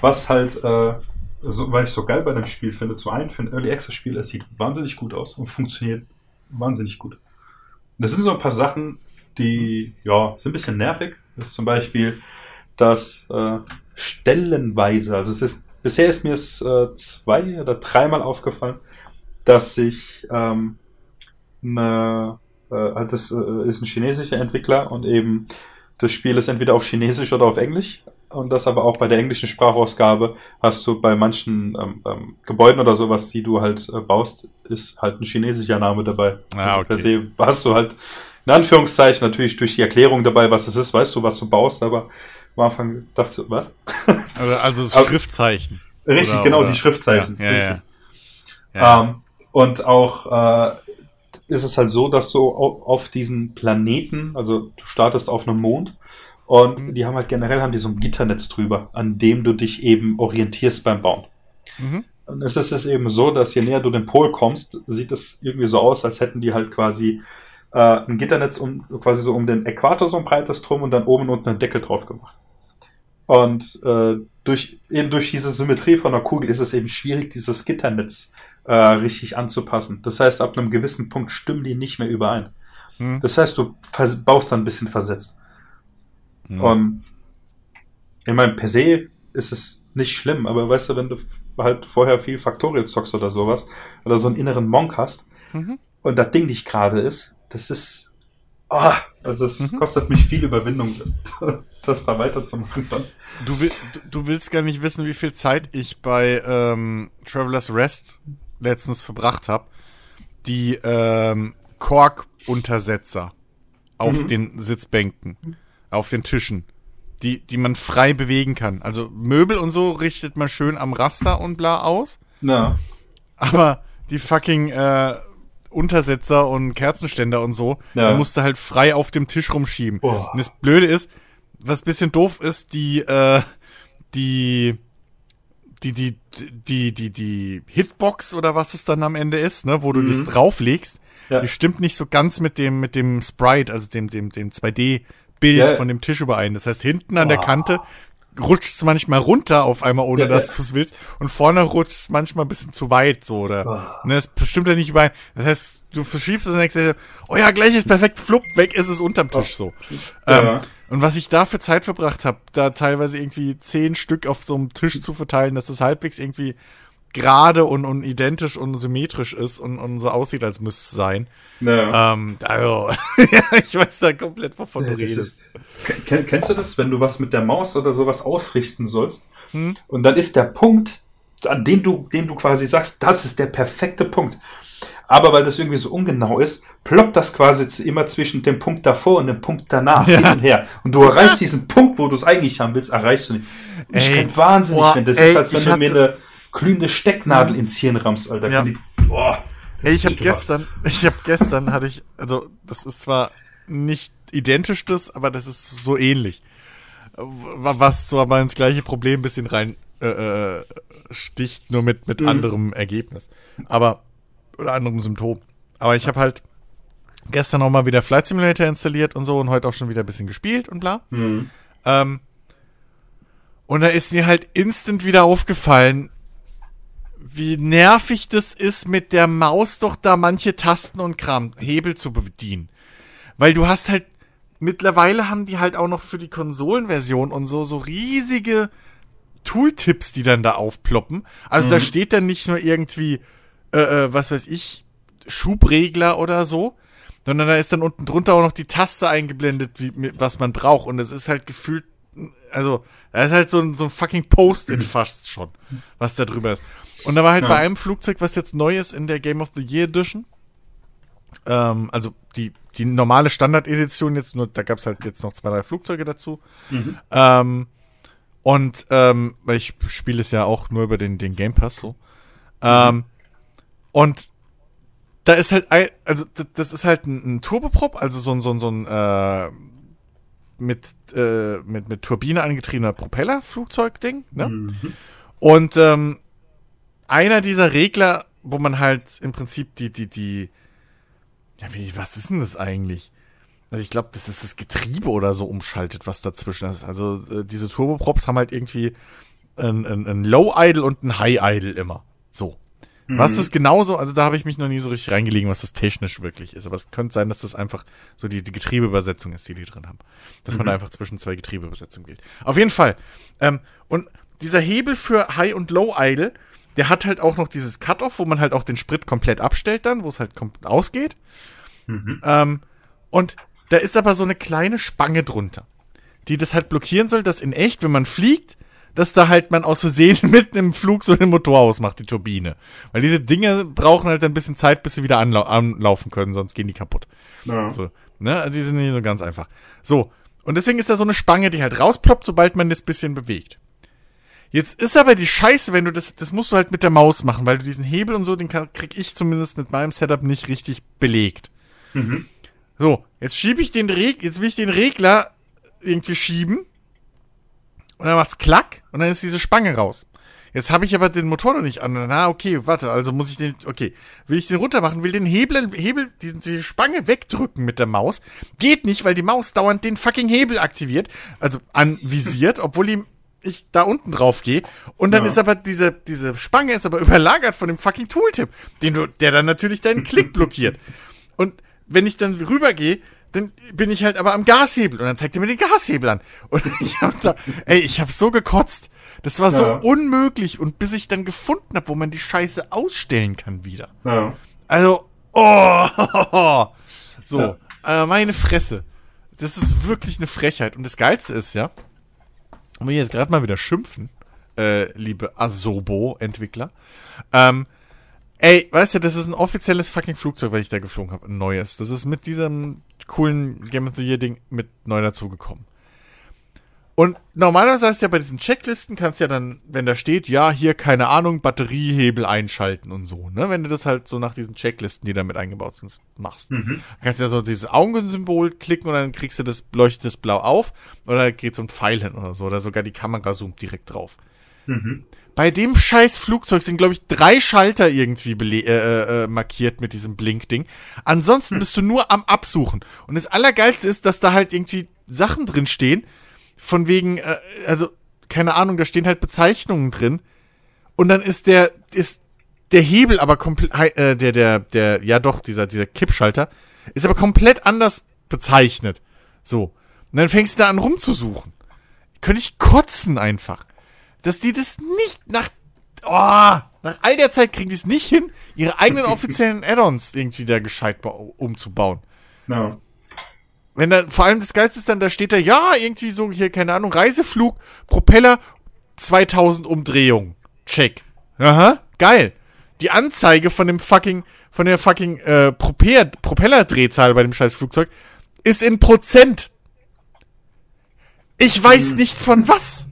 was halt, äh, so, weil ich so geil bei dem Spiel finde, zu einem für ein Early Access Spiel, es sieht wahnsinnig gut aus und funktioniert wahnsinnig gut. Das sind so ein paar Sachen, die, ja, sind ein bisschen nervig. Das ist zum Beispiel, dass äh, stellenweise, also es ist, bisher ist mir es äh, zwei oder dreimal aufgefallen, dass sich ähm, eine, äh, halt das äh, ist ein chinesischer Entwickler und eben das Spiel ist entweder auf Chinesisch oder auf Englisch. Und das aber auch bei der englischen Sprachausgabe hast du bei manchen ähm, ähm, Gebäuden oder sowas, die du halt äh, baust, ist halt ein chinesischer Name dabei.
Ah,
Also per
okay.
se hast du halt in Anführungszeichen natürlich durch die Erklärung dabei, was es ist, weißt du, was du baust, aber am Anfang dachte ich, was?
Also, also das Schriftzeichen.
Richtig,
Oder-
genau,
oder-
die Schriftzeichen.
Ja, ja. Ja.
Ähm, und auch äh, ist es halt so, dass du au- auf diesen Planeten, also du startest auf einem Mond und
Mhm.
die haben halt generell haben die so ein Gitternetz drüber, an dem du dich eben orientierst beim Bauen.
Mhm.
Und es ist es eben so, dass je näher du dem Pol kommst, sieht es irgendwie so aus, als hätten die halt quasi äh, ein Gitternetz um, quasi so um den Äquator so ein breites drum und dann oben und unten einen Deckel drauf gemacht. Und äh, durch, eben durch diese Symmetrie von der Kugel ist es eben schwierig, dieses Gitternetz äh, richtig anzupassen. Das heißt, ab einem gewissen Punkt stimmen die nicht mehr überein.
Mhm.
Das heißt, du baust dann ein bisschen versetzt.
Mhm.
Und ich meine, per se ist es nicht schlimm, aber weißt du, wenn du halt vorher viel Factorial zockst oder sowas, oder so einen inneren Monk hast
Mhm.
und das Ding nicht gerade ist, das ist. ah, also es
Mhm.
kostet mich viel Überwindung, das da weiterzumachen dann.
Du, will, du willst gar nicht wissen, wie viel Zeit ich bei ähm, Traveler's Rest letztens verbracht habe, die ähm, Kork-Untersetzer auf
Mhm.
den Sitzbänken, auf den Tischen, die, die man frei bewegen kann. Also Möbel und so richtet man schön am Raster und bla aus,
Ja.
aber die fucking äh, Untersetzer und Kerzenständer und so,
Ja.
da musst du halt frei auf dem Tisch rumschieben.
Boah.
Und das Blöde ist, was bisschen doof ist, die, äh, die, die, die, die, die, die Hitbox oder was es dann am Ende ist, ne, wo du das drauflegst,
Ja.
die stimmt nicht so ganz mit dem, mit dem Sprite, also dem, dem, dem 2D-Bild
Ja.
von dem Tisch überein. Das heißt, hinten an der
Boah.
Kante rutscht es manchmal runter auf einmal, ohne
Ja,
dass du es willst. Und vorne rutscht es manchmal ein bisschen zu weit, so, oder,
Boah.
ne, das stimmt ja nicht überein. Das heißt, du verschiebst es und denkst, oh ja, gleich ist perfekt, flupp, weg ist es unterm Tisch, so.
Ja.
Ähm, und was ich da für Zeit verbracht habe, da teilweise irgendwie zehn Stück auf so einem Tisch zu verteilen, dass das halbwegs irgendwie gerade und, und identisch und symmetrisch ist und, und so aussieht, als müsste es sein.
ja.
Ähm, also, ja, ich weiß da komplett, wovon du redest.
ist, Ken- kennst du das, wenn du was mit der Maus oder sowas ausrichten sollst?
Hm?
Und dann ist der Punkt, an dem du, dem du quasi sagst, das ist der perfekte Punkt. Aber weil das irgendwie so ungenau ist, ploppt das quasi immer zwischen dem Punkt davor und dem Punkt danach
Ja.
hin und her. Und du erreichst diesen Punkt, wo du es eigentlich haben willst, erreichst du nicht. Ich
Ey,
krieg wahnsinnig,
boah,
wenn das
ey,
ist, als wenn du mir eine glühende Stecknadel ins Hirn rammst, Alter.
Ja.
Boah,
Ey, ich habe gestern, ich habe gestern hatte ich, also das ist zwar nicht identisch das, aber das ist so ähnlich. Wa- Was so aber ins gleiche Problem ein bisschen rein äh, äh, sticht, nur mit, mit
Mhm.
anderem Ergebnis. Aber, oder anderem Symptom. Aber ich habe halt gestern noch mal wieder Flight Simulator installiert und so und heute auch schon wieder ein bisschen gespielt und bla.
Mhm.
Ähm, und da ist mir halt instant wieder aufgefallen, wie nervig das ist, mit der Maus doch da manche Tasten und Kram, Hebel zu bedienen. Weil du hast halt, mittlerweile haben die halt auch noch für die Konsolenversion und so, so riesige Tooltips, die dann da aufploppen. Also da steht dann nicht nur irgendwie, äh, äh, was weiß ich, Schubregler oder so, sondern da ist dann unten drunter auch noch die Taste eingeblendet, wie, was man braucht. Und es ist halt gefühlt, also, da ist halt so ein, so ein fucking Post-it fast schon, was da drüber ist. Und da war halt
Ja.
bei einem Flugzeug, was jetzt neu ist in der Game of the Year Edition, Ähm, also die, die normale Standard-Edition jetzt nur, da gab es halt jetzt noch zwei, drei Flugzeuge dazu.
Mhm.
Ähm, und ähm, weil ich spiele es ja auch nur über den, den Game Pass so. Ähm, und da ist halt ein, also das ist halt ein, ein Turboprop, also so ein, so ein, so ein äh, mit, äh, mit, mit Turbine angetriebener Propellerflugzeugding, ne?
Mhm.
Und ähm, einer dieser Regler, wo man halt im Prinzip die, die, die, ja, wie, was ist denn das eigentlich? Also ich glaube, das ist das Getriebe oder so umschaltet, was dazwischen ist. Also äh, diese Turboprops haben halt irgendwie ein, ein, ein Low Idle und ein High Idle immer. So. Was das genauso, also da habe ich mich noch nie so richtig reingelegen, was das technisch wirklich ist. Aber es könnte sein, dass das einfach so die, die Getriebeübersetzung ist, die die drin haben. Dass man da einfach zwischen zwei Getriebeübersetzungen wählt. Auf jeden Fall. Ähm, und dieser Hebel für High und Low Idle, der hat halt auch noch dieses Cut-Off, wo man halt auch den Sprit komplett abstellt dann, wo es halt komplett ausgeht. Ähm, und da ist aber so eine kleine Spange drunter, die das halt blockieren soll, dass in echt, wenn man fliegt, dass da halt man aus Versehen mitten im Flug so den Motor ausmacht, die Turbine. Weil diese Dinge brauchen halt ein bisschen Zeit, bis sie wieder anlau anlaufen können, sonst gehen die kaputt.
Ja.
So, ne? Also die sind nicht so ganz einfach. So. Und deswegen ist da so eine Spange, die halt rausploppt, sobald man das bisschen bewegt. Jetzt ist aber die Scheiße, wenn du das, das musst du halt mit der Maus machen, weil du diesen Hebel und so, den krieg ich zumindest mit meinem Setup nicht richtig belegt.
Mhm.
So, jetzt schiebe ich den Reg, jetzt will ich den Regler irgendwie schieben. Und dann macht's klack und dann ist diese Spange raus. Jetzt habe ich aber den Motor noch nicht an. Na, okay, warte, also muss ich den, okay, will ich den runter machen, will den Hebel, Hebel, diesen, diese Spange wegdrücken mit der Maus. Geht nicht, weil die Maus dauernd den fucking Hebel aktiviert, also anvisiert, obwohl ihm ich da unten drauf gehe. Und dann
Ja.
ist aber diese, diese Spange ist aber überlagert von dem fucking Tooltip, den du, der dann natürlich deinen Klick blockiert. Und wenn ich dann rübergehe, dann bin ich halt aber am Gashebel und dann zeigt er mir den Gashebel an. Und ich hab da, ey, ich hab so gekotzt. Das war so
Ja.
unmöglich und bis ich dann gefunden habe, wo man die Scheiße ausstellen kann wieder.
Ja.
Also, oh, so, äh, meine Fresse. Das ist wirklich eine Frechheit. Und das Geilste ist ja, um hier jetzt gerade mal wieder schimpfen, äh, liebe Asobo-Entwickler, ähm, ey, weißt du, das ist ein offizielles fucking Flugzeug, weil ich da geflogen habe, ein neues. Das ist mit diesem coolen Game of the Year Ding mit neu dazugekommen. Und normalerweise heißt ja bei diesen Checklisten kannst ja dann, wenn da steht, ja, hier, keine Ahnung, Batteriehebel einschalten und so, ne? Wenn du das halt so nach diesen Checklisten, die da mit eingebaut sind, machst. Kannst ja so dieses Augensymbol klicken und dann kriegst du das, leuchtet das blau auf oder geht so ein Pfeil hin oder so oder sogar die Kamera zoomt direkt drauf. Bei dem scheiß Flugzeug sind, glaube ich, drei Schalter irgendwie bele- äh, äh, markiert mit diesem Blinkding. Ansonsten bist du nur am Absuchen. Und das Allergeilste ist, dass da halt irgendwie Sachen drin stehen, von wegen, äh, also, keine Ahnung, da stehen halt Bezeichnungen drin. Und dann ist der, ist der Hebel aber komplett, äh, der, der, der, ja doch, dieser, dieser Kippschalter, ist aber komplett anders bezeichnet. So. Und dann fängst du da an rumzusuchen. Könnte ich kotzen einfach. Dass die das nicht nach, oh, nach all der Zeit kriegen die es nicht hin, ihre eigenen offiziellen Add-ons irgendwie da gescheit bau- umzubauen.
Ja.
Wenn da, vor allem das Geilste ist dann, da steht da, ja, irgendwie so hier, keine Ahnung, Reiseflug, Propeller, 2000 Umdrehungen. Check. Aha, geil. Die Anzeige von dem fucking, von der fucking, äh, Propeller, Propellerdrehzahl bei dem scheiß Flugzeug ist in Prozent. Ich weiß nicht von was.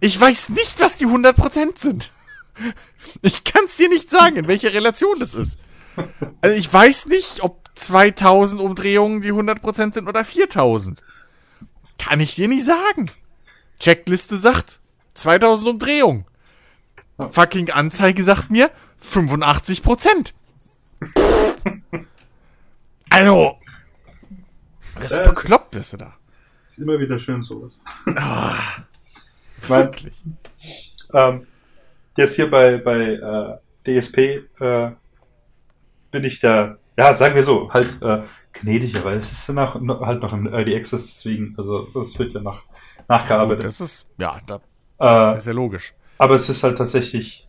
Ich weiß nicht, was die 100% sind. Ich kann es dir nicht sagen, in welcher Relation das ist. Also ich weiß nicht, ob 2000 Umdrehungen die 100% sind oder 4000. Kann ich dir nicht sagen. Checkliste sagt 2000 Umdrehungen. Fucking Anzeige sagt mir 85%. Also, das ist bekloppt, bist du da.
Ist immer wieder schön sowas.
Ah,
Ich mein, ähm, jetzt hier bei, bei äh, DSP äh, bin ich da, ja, sagen wir so, halt äh, gnädiger, weil es ist ja noch, noch, halt noch im Early Access, deswegen, also das wird ja noch
Gut,
nachgearbeitet.
das ist, ja, da,
äh,
das ist ja logisch.
aber es ist halt tatsächlich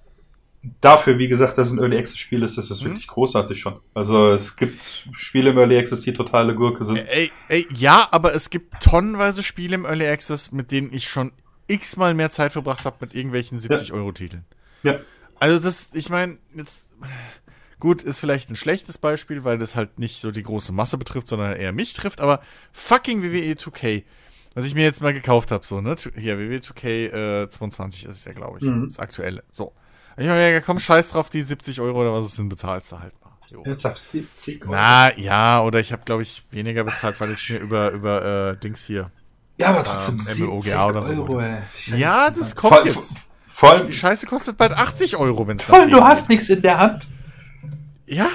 dafür, wie gesagt, dass es ein Early Access Spiel ist, ist es
Mhm.
wirklich großartig schon. Also es gibt Spiele im Early Access, die totale Gurke sind.
Ey, ey, ja, aber es gibt tonnenweise Spiele im Early Access, mit denen ich schon x-mal mehr Zeit verbracht habe mit irgendwelchen 70-Euro-Titeln.
Ja.
Also das, ich meine, jetzt, Gut, ist vielleicht ein schlechtes Beispiel, weil das halt nicht so die große Masse betrifft, sondern eher mich trifft, aber fucking WWE 2K, was ich mir jetzt mal gekauft habe, so, ne? Hier, WWE 2K äh, 22 ist es ja, glaube ich.
Mhm.
Das aktuelle. So. Ich meine, ja, komm, scheiß drauf, die 70 Euro oder was es sind, bezahlst du halt mal. Jo.
Jetzt auf 70 Euro.
Na, ja, oder ich habe, glaube ich, weniger bezahlt, weil ich es mir über, über äh, Dings hier.
Ja, aber trotzdem
ähm,
70
MMOGA oder so.
Euro.
Ja, das kommt jetzt.
Vor allem,
Die Scheiße kostet bald 80 Euro, wenn es
vor allem, du hast nichts in der Hand.
Ja,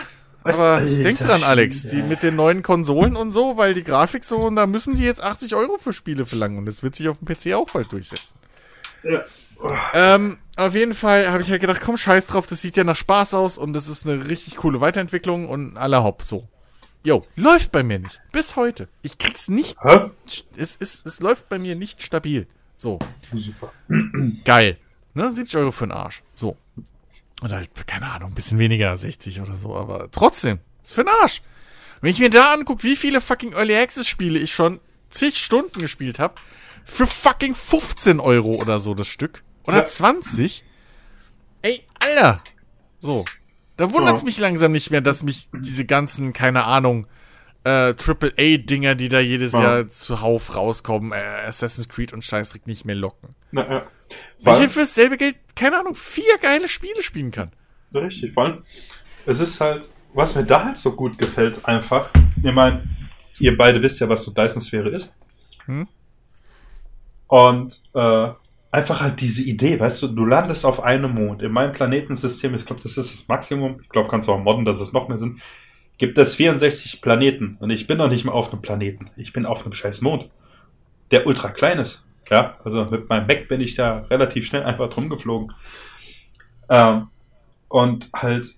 Weißt
aber denk dran, Alex, die mit den neuen Konsolen und so, weil die Grafik so, und da müssen die jetzt 80 Euro für Spiele verlangen und das wird sich auf dem PC auch bald durchsetzen.
Ja.
Ähm, auf jeden Fall habe ich halt gedacht, komm, scheiß drauf, das sieht ja nach Spaß aus und das ist eine richtig coole Weiterentwicklung und aller hopp, so. Jo, läuft bei mir nicht. Bis heute. Ich krieg's nicht,
Hä?
es, es, es läuft bei mir nicht stabil. So.
Super.
Geil. Ne, 70 Euro für den Arsch. So. Und halt, keine Ahnung, ein bisschen weniger, 60 oder so, aber trotzdem, ist für den Arsch. Wenn ich mir da angucke, wie viele fucking Early Access Spiele ich schon zig Stunden gespielt habe, für fucking 15 Euro oder so das Stück. Oder
Ja.
20. Ey, Alter. So. Da wundert's
Ja.
mich langsam nicht mehr, dass mich diese ganzen, keine Ahnung, äh, AAA-Dinger, die da jedes
Ja.
Jahr zuhauf rauskommen, äh, Assassin's Creed und Scheißdreck nicht mehr locken.
Na, ja.
Weil ich
Weil,
für dasselbe Geld, keine Ahnung, vier geile Spiele spielen kann.
richtig, vor allem, es ist halt, was mir da halt so gut gefällt, einfach, ich meine, ihr beide wisst ja, was so Dyson-Sphäre ist.
Hm?
Und äh, einfach halt diese Idee, weißt du, du landest auf einem Mond. In meinem Planetensystem, ich glaube, das ist das Maximum, ich glaube, kannst du auch modden, dass es noch mehr sind, gibt es 64 Planeten. Und ich bin noch nicht mal auf einem Planeten. Ich bin auf einem scheiß Mond, der ultra klein ist. Ja, also mit meinem Mac bin ich da relativ schnell einfach drum geflogen. Ähm, und halt,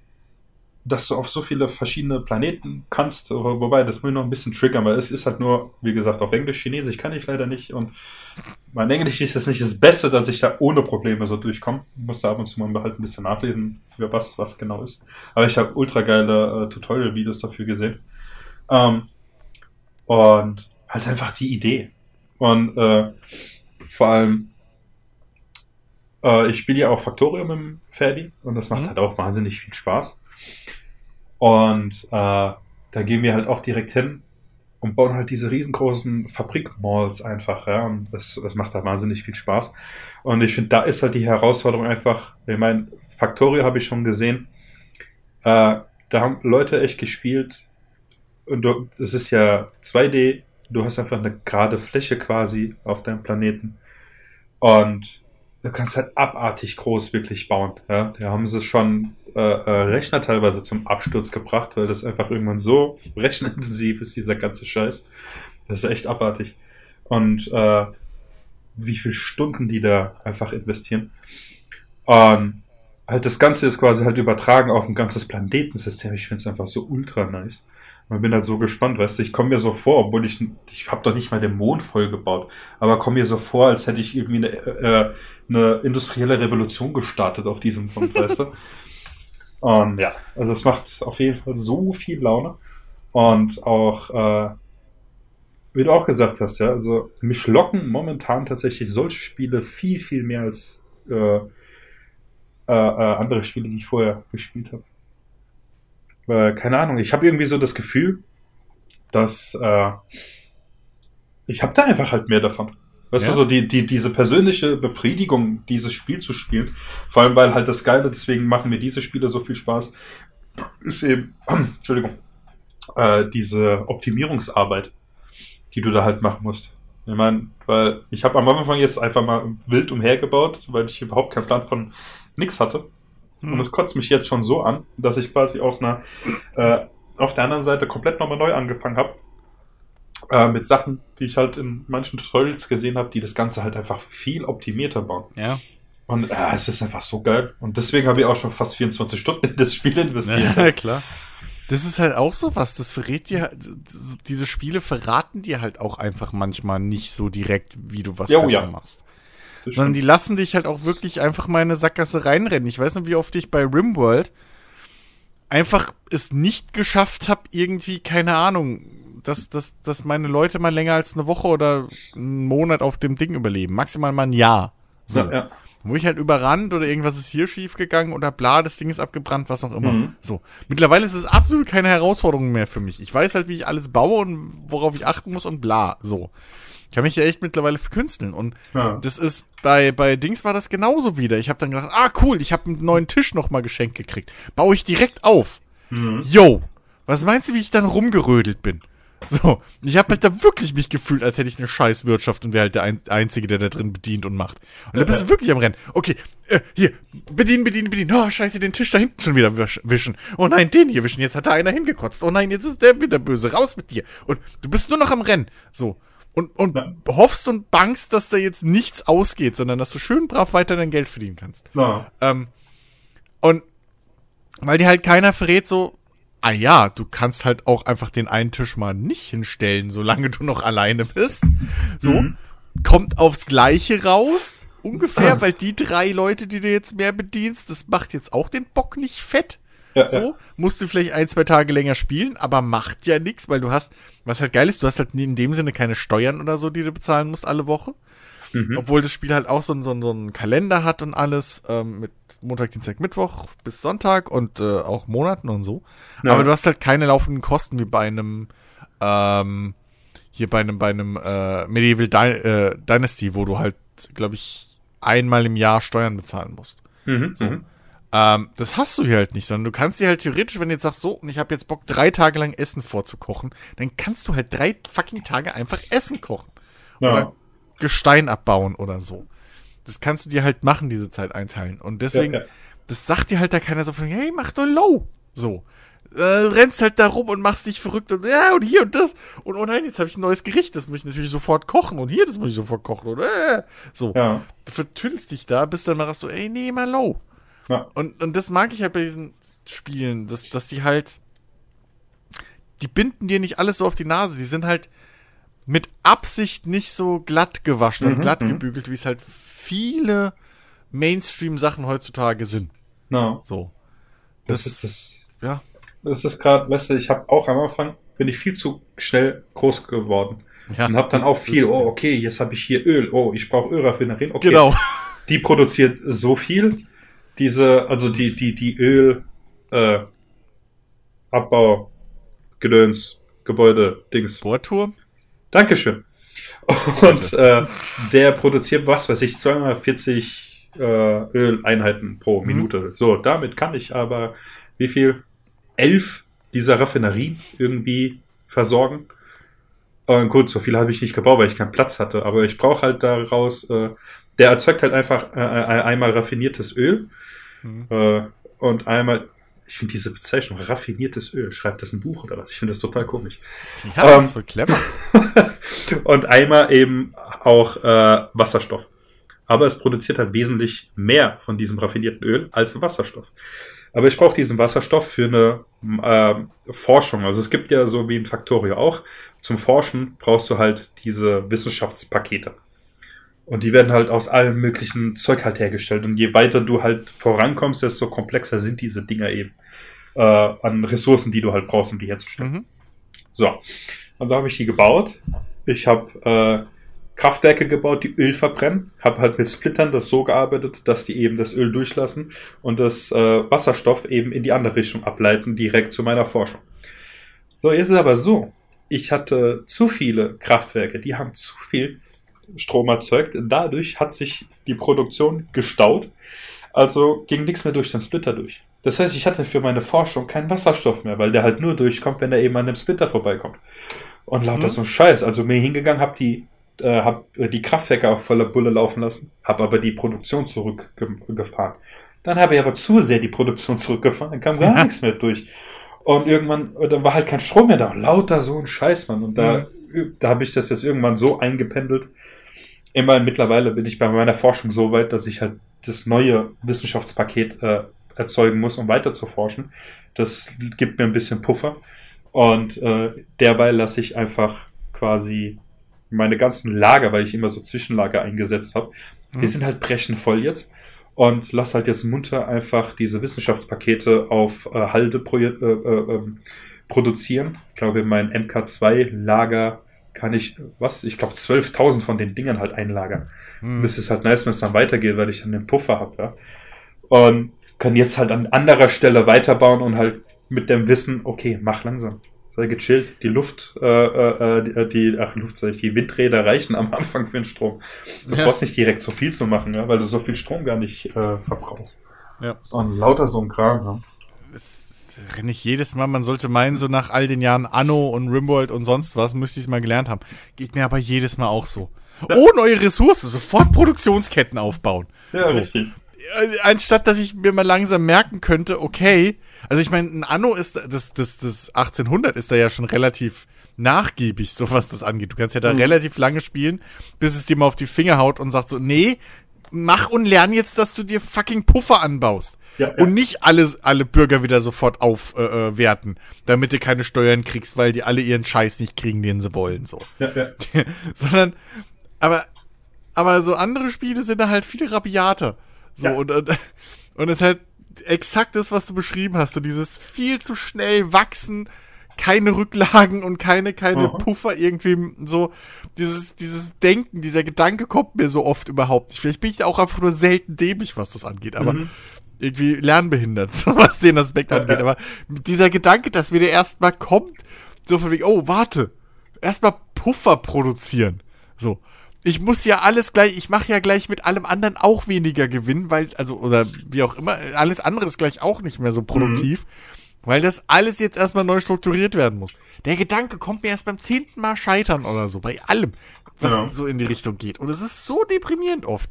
dass du auf so viele verschiedene Planeten kannst, wo- wobei das will noch ein bisschen triggern, weil es ist halt nur, wie gesagt, auf Englisch, Chinesisch kann ich leider nicht und mein Englisch ist jetzt nicht das Beste, dass ich da ohne Probleme so durchkomme. Ich muss da ab und zu mal halt ein bisschen nachlesen, für was, was genau ist. Aber ich habe ultra geile äh, Tutorial-Videos dafür gesehen. Ähm, und halt einfach die Idee. Und äh, vor allem, äh, ich spiele ja auch Factorium im Ferdi und das macht
Mhm.
halt auch wahnsinnig viel Spaß. Und äh, da gehen wir halt auch direkt hin und bauen halt diese riesengroßen Fabrikmalls einfach, ja. Und das, das macht da wahnsinnig viel Spaß. Und ich finde, da ist halt die Herausforderung einfach, ich meine, Factorio habe ich schon gesehen. Äh, da haben Leute echt gespielt. Und das ist ja 2D, du hast einfach eine gerade Fläche quasi auf deinem Planeten. Und du kannst halt abartig groß wirklich bauen. Ja? Da haben sie schon äh, äh, Rechner teilweise zum Absturz gebracht, weil das einfach irgendwann so rechenintensiv ist, dieser ganze Scheiß. Das ist echt abartig. Und äh, wie viele Stunden die da einfach investieren. Und halt das Ganze ist quasi halt übertragen auf ein ganzes Planetensystem. Ich finde es einfach so ultra nice. Und bin halt so gespannt, weißt du, ich komme mir so vor, obwohl ich, ich habe doch nicht mal den Mond voll gebaut, aber komme mir so vor, als hätte ich irgendwie eine, äh, eine industrielle Revolution gestartet auf diesem Punkt, weißt du. Und ja, also es macht auf jeden Fall so viel Laune. Und auch, äh, wie du auch gesagt hast, ja, also mich locken momentan tatsächlich solche Spiele viel, viel mehr als äh, äh, äh, andere Spiele, die ich vorher gespielt habe. Weil, keine Ahnung, ich habe irgendwie so das Gefühl, dass äh, ich habe da einfach halt mehr davon. Weißt
Ja.
du, so die, die, diese persönliche Befriedigung, dieses Spiel zu spielen, vor allem weil halt das Geile, deswegen machen mir diese Spiele so viel Spaß, ist eben, Entschuldigung, äh, diese Optimierungsarbeit, die du da halt machen musst. Ich meine, weil ich habe am Anfang jetzt einfach mal wild umhergebaut, weil ich überhaupt keinen Plan von nix hatte. Und es kotzt mich jetzt schon so an, dass ich quasi auf einer, äh, auf der anderen Seite komplett nochmal neu angefangen habe. Äh, mit Sachen, die ich halt in manchen Tutorials gesehen habe, die das Ganze halt einfach viel optimierter bauen.
Ja.
Und äh, es ist einfach so geil. Und deswegen habe ich auch schon fast 24 Stunden in das Spiel investiert.
Ja, klar. Das ist halt auch so was, das verrät dir, halt- diese Spiele verraten dir halt auch einfach manchmal nicht so direkt, wie du was
Jo,
besser
ja.
machst.
Das
Sondern
stimmt.
die lassen dich halt auch wirklich einfach mal in eine Sackgasse reinrennen. Ich weiß noch, wie oft ich bei Rimworld einfach es nicht geschafft habe, irgendwie, keine Ahnung, dass, dass, dass meine Leute mal länger als eine Woche oder einen Monat auf dem Ding überleben. Maximal mal ein Jahr. So.
ja, ja.
Wo ich halt überrannt oder irgendwas ist hier schief gegangen oder bla, das Ding ist abgebrannt, was auch immer.
Mhm.
So. Mittlerweile ist es absolut keine Herausforderung mehr für mich. Ich weiß halt, wie ich alles baue und worauf ich achten muss und bla. So. Ich kann mich ja echt mittlerweile verkünsteln. Und
Ja.
das ist bei, bei Dings war das genauso wieder. Ich habe dann gedacht, ah cool, ich habe einen neuen Tisch nochmal geschenkt gekriegt. Baue ich direkt auf.
Mhm.
Yo, was meinst du, wie ich dann rumgerödelt bin? So, ich habe halt da wirklich mich gefühlt, als hätte ich eine scheiß Wirtschaft und wäre halt der Ein Einzige, der da drin bedient und macht. Und da bist du wirklich am Rennen. Okay, äh, hier, bedienen, bedienen, bedienen. Oh, scheiße, den Tisch da hinten schon wieder wisch- wischen. Oh nein, den hier wischen. Jetzt hat da einer hingekotzt. Oh nein, jetzt ist der wieder böse. Raus mit dir. Und du bist nur noch am Rennen. So. Und, und
Ja.
hoffst und bangst, dass da jetzt nichts ausgeht, sondern dass du schön brav weiter dein Geld verdienen kannst.
Ja.
Ähm, und weil dir halt keiner verrät, so, ah ja, du kannst halt auch einfach den einen Tisch mal nicht hinstellen, solange du noch alleine bist. So,
Mhm.
kommt aufs Gleiche raus, ungefähr, weil die drei Leute, die du jetzt mehr bedienst, das macht jetzt auch den Bock nicht fett.
Ja,
So,
ja.
musst du vielleicht ein, zwei Tage länger spielen, aber macht ja nichts, weil du hast, was halt geil ist, du hast halt in dem Sinne keine Steuern oder so, die du bezahlen musst alle Woche.
Mhm.
Obwohl das Spiel halt auch so, einen- so, so einen Kalender hat und alles, ähm, mit Montag, Dienstag, Mittwoch bis Sonntag und äh, auch Monaten und so.
Ja.
Aber du hast halt keine laufenden Kosten wie bei einem, ähm, hier bei einem, bei einem äh, Medieval Dy äh, Dynasty, wo du halt, glaube ich, einmal im Jahr Steuern bezahlen musst.
Mhm. Mhm.
Ähm, das hast du hier halt nicht, sondern du kannst dir halt theoretisch, wenn du jetzt sagst, so, und ich habe jetzt Bock, drei Tage lang Essen vorzukochen, dann kannst du halt drei fucking Tage einfach Essen kochen.
Ja.
Oder Gestein abbauen oder so. Das kannst du dir halt machen, diese Zeit einteilen. Und deswegen,
Ja, ja.
das sagt dir halt da keiner so von, hey, mach doch low. So. Äh, rennst halt da rum und machst dich verrückt und ja, und hier und das. Und oh nein, jetzt habe ich ein neues Gericht, das muss ich natürlich sofort kochen. Und hier, das muss ich sofort kochen. Und äh, so.
Ja.
Du vertüdelst dich da, bis dann mal so, ey, nee, mal low.
Ja.
Und, und das mag ich halt bei diesen Spielen, dass, dass die halt, die binden dir nicht alles so auf die Nase. Die sind halt mit Absicht nicht so glatt gewaschen und
Mhm,
glatt
mhm.
gebügelt, wie es halt viele Mainstream-Sachen heutzutage sind.
Ja.
So.
Das,
Das,
ist das.
ja.
Das ist gerade, weißt du, ich habe auch am Anfang, bin ich viel zu schnell groß geworden.
ja.
Und habe dann auch viel, oh, okay, jetzt habe ich hier Öl, oh, ich brauche Ölraffinerien, okay.
Genau.
Die produziert so viel, diese, also die, die, die Öl, äh, Abbau, Gedöns, Gebäude, Dings.
Bohrturm?
Dankeschön. Und äh, der produziert, was weiß ich, 240 äh, Öleinheiten pro
Mhm.
Minute. So, damit kann ich aber wie viel? Elf dieser Raffinerien irgendwie versorgen. Und gut, so viel habe ich nicht gebaut, weil ich keinen Platz hatte. Aber ich brauche halt daraus, äh, der erzeugt halt einfach äh, äh, einmal raffiniertes Öl
Mhm.
äh, und einmal, ich finde diese Bezeichnung, raffiniertes Öl, schreibt das ein Buch oder was? Ich finde das total komisch.
Ja, das
Ähm,
ist voll clever.
und einmal eben auch äh, Wasserstoff. Aber es produziert halt wesentlich mehr von diesem raffinierten Öl als Wasserstoff. Aber ich brauche diesen Wasserstoff für eine ähm, Forschung. Also es gibt ja so wie in Factorio auch, zum Forschen brauchst du halt diese Wissenschaftspakete. Und die werden halt aus allem möglichen Zeug halt hergestellt. Und je weiter du halt vorankommst, desto komplexer sind diese Dinger eben äh, an Ressourcen, die du halt brauchst, um die herzustellen.
Mhm.
So, und da habe ich die gebaut. Ich habe äh, Kraftwerke gebaut, die Öl verbrennen. Habe halt mit Splittern das so gearbeitet, dass die eben das Öl durchlassen und das äh, Wasserstoff eben in die andere Richtung ableiten, direkt zu meiner Forschung. So, jetzt ist es aber so. Ich hatte zu viele Kraftwerke, die haben zu viel Strom erzeugt. Dadurch hat sich die Produktion gestaut. Also ging nichts mehr durch den Splitter durch. Das heißt, ich hatte für meine Forschung keinen Wasserstoff mehr, weil der halt nur durchkommt, wenn er eben an dem Splitter vorbeikommt. Und lauter
Mhm.
so ein Scheiß. Also mir hingegangen, hab die, äh, hab die Kraftwerke auf voller Bulle laufen lassen, hab aber die Produktion zurückgefahren. Dann habe ich aber zu sehr die Produktion zurückgefahren, dann kam gar nichts mehr durch. Und irgendwann, dann war halt kein Strom mehr da. Lauter so ein Scheiß, Mann. Und da, da habe ich das jetzt irgendwann so eingependelt. Immerhin mittlerweile bin ich bei meiner Forschung so weit, dass ich halt das neue Wissenschaftspaket äh, erzeugen muss, um weiter zu forschen. Das gibt mir ein bisschen Puffer. Und äh, derweil lasse ich einfach quasi meine ganzen Lager, weil ich immer so Zwischenlager eingesetzt habe, die
Mhm.
sind halt brechen voll jetzt. Und lass halt jetzt munter einfach diese Wissenschaftspakete auf äh, Halde äh, äh, ähm, produzieren. Ich glaube, mein MK2-Lager kann ich, was, ich glaube 12.000 von den Dingern halt einlagern. Mhm. Das ist halt nice, wenn es dann weitergeht, weil ich dann den Puffer habe, ja. Und kann jetzt halt an anderer Stelle weiterbauen und halt mit dem Wissen, okay, mach langsam. Sei gechillt. Die Luft, äh, äh, die, ach, Luft sag ich, die Windräder reichen am Anfang für den Strom. Du ja. brauchst nicht direkt so viel zu machen, ja, weil du so viel Strom gar nicht äh, verbrauchst. Ja. Und lauter so ein Kram, ja.
Das renne ich jedes Mal, man sollte meinen, so nach all den Jahren Anno und Rimworld und sonst was, müsste ich es mal gelernt haben. Geht mir aber jedes Mal auch so. Ja. Oh, neue Ressourcen, sofort Produktionsketten aufbauen. Ja, so. richtig. Äh, anstatt dass ich mir mal langsam merken könnte, okay, also ich meine, ein Anno ist, das, das, das 1800 ist da ja schon relativ nachgiebig, so was das angeht. Du kannst ja da mhm. relativ lange spielen, bis es dir mal auf die Finger haut und sagt so, nee, mach und lern jetzt, dass du dir fucking Puffer anbaust. Ja, ja. Und nicht alle, alle Bürger wieder sofort aufwerten, äh, äh damit du keine Steuern kriegst, weil die alle ihren Scheiß nicht kriegen, den sie wollen, so. Ja. Sondern, aber, aber so andere Spiele sind da halt viel rabiater. So, und, und, und es ist halt exakt das, was du beschrieben hast. So dieses viel zu schnell wachsen, keine Rücklagen und keine, keine Aha. Puffer irgendwie so. Dieses, dieses Denken, dieser Gedanke kommt mir so oft überhaupt nicht. Vielleicht bin ich auch einfach nur selten dämlich, was das angeht, aber mhm. irgendwie lernbehindert, was den Aspekt ja, angeht. Ja. Aber dieser Gedanke, dass mir der erstmal kommt, so von wegen, oh, warte, erstmal Puffer produzieren. So ich muss ja alles gleich, ich mache ja gleich mit allem anderen auch weniger Gewinn, weil, also, oder wie auch immer, alles andere ist gleich auch nicht mehr so produktiv, mhm. Weil das alles jetzt erstmal neu strukturiert werden muss. Der Gedanke kommt mir erst beim zehnten Mal scheitern oder so, bei allem, was ja. so in die Richtung geht. Und es ist so deprimierend oft.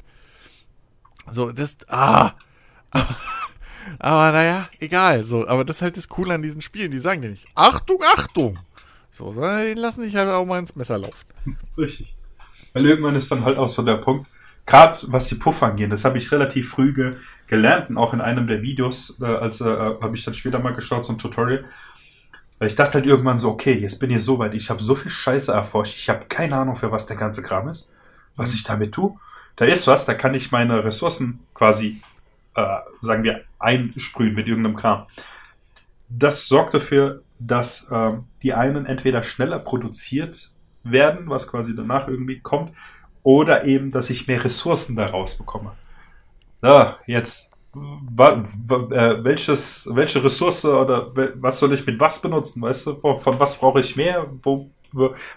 So, das, ah. aber naja, egal, so, aber das ist halt das Coole an diesen Spielen, die sagen ja nicht, Achtung, Achtung! So, sondern die lassen sich halt auch mal ins Messer laufen.
Richtig. Weil irgendwann ist dann halt auch so der Punkt, gerade was die Puffer angeht, das habe ich relativ früh ge gelernt und auch in einem der Videos, äh, also äh, habe ich dann später mal geschaut zum Tutorial, weil ich dachte halt irgendwann so, okay, jetzt bin ich so weit, ich habe so viel Scheiße erforscht, ich habe keine Ahnung, für was der ganze Kram ist, was ich damit tue. Da ist was, da kann ich meine Ressourcen quasi, äh, sagen wir, einsprühen mit irgendeinem Kram. Das sorgt dafür, dass äh, die einen entweder schneller produziert werden, was quasi danach irgendwie kommt, oder eben, dass ich mehr Ressourcen daraus bekomme. So, jetzt, äh, welches, welche Ressource oder was soll ich mit was benutzen, weißt du, von, was brauche ich mehr, wo,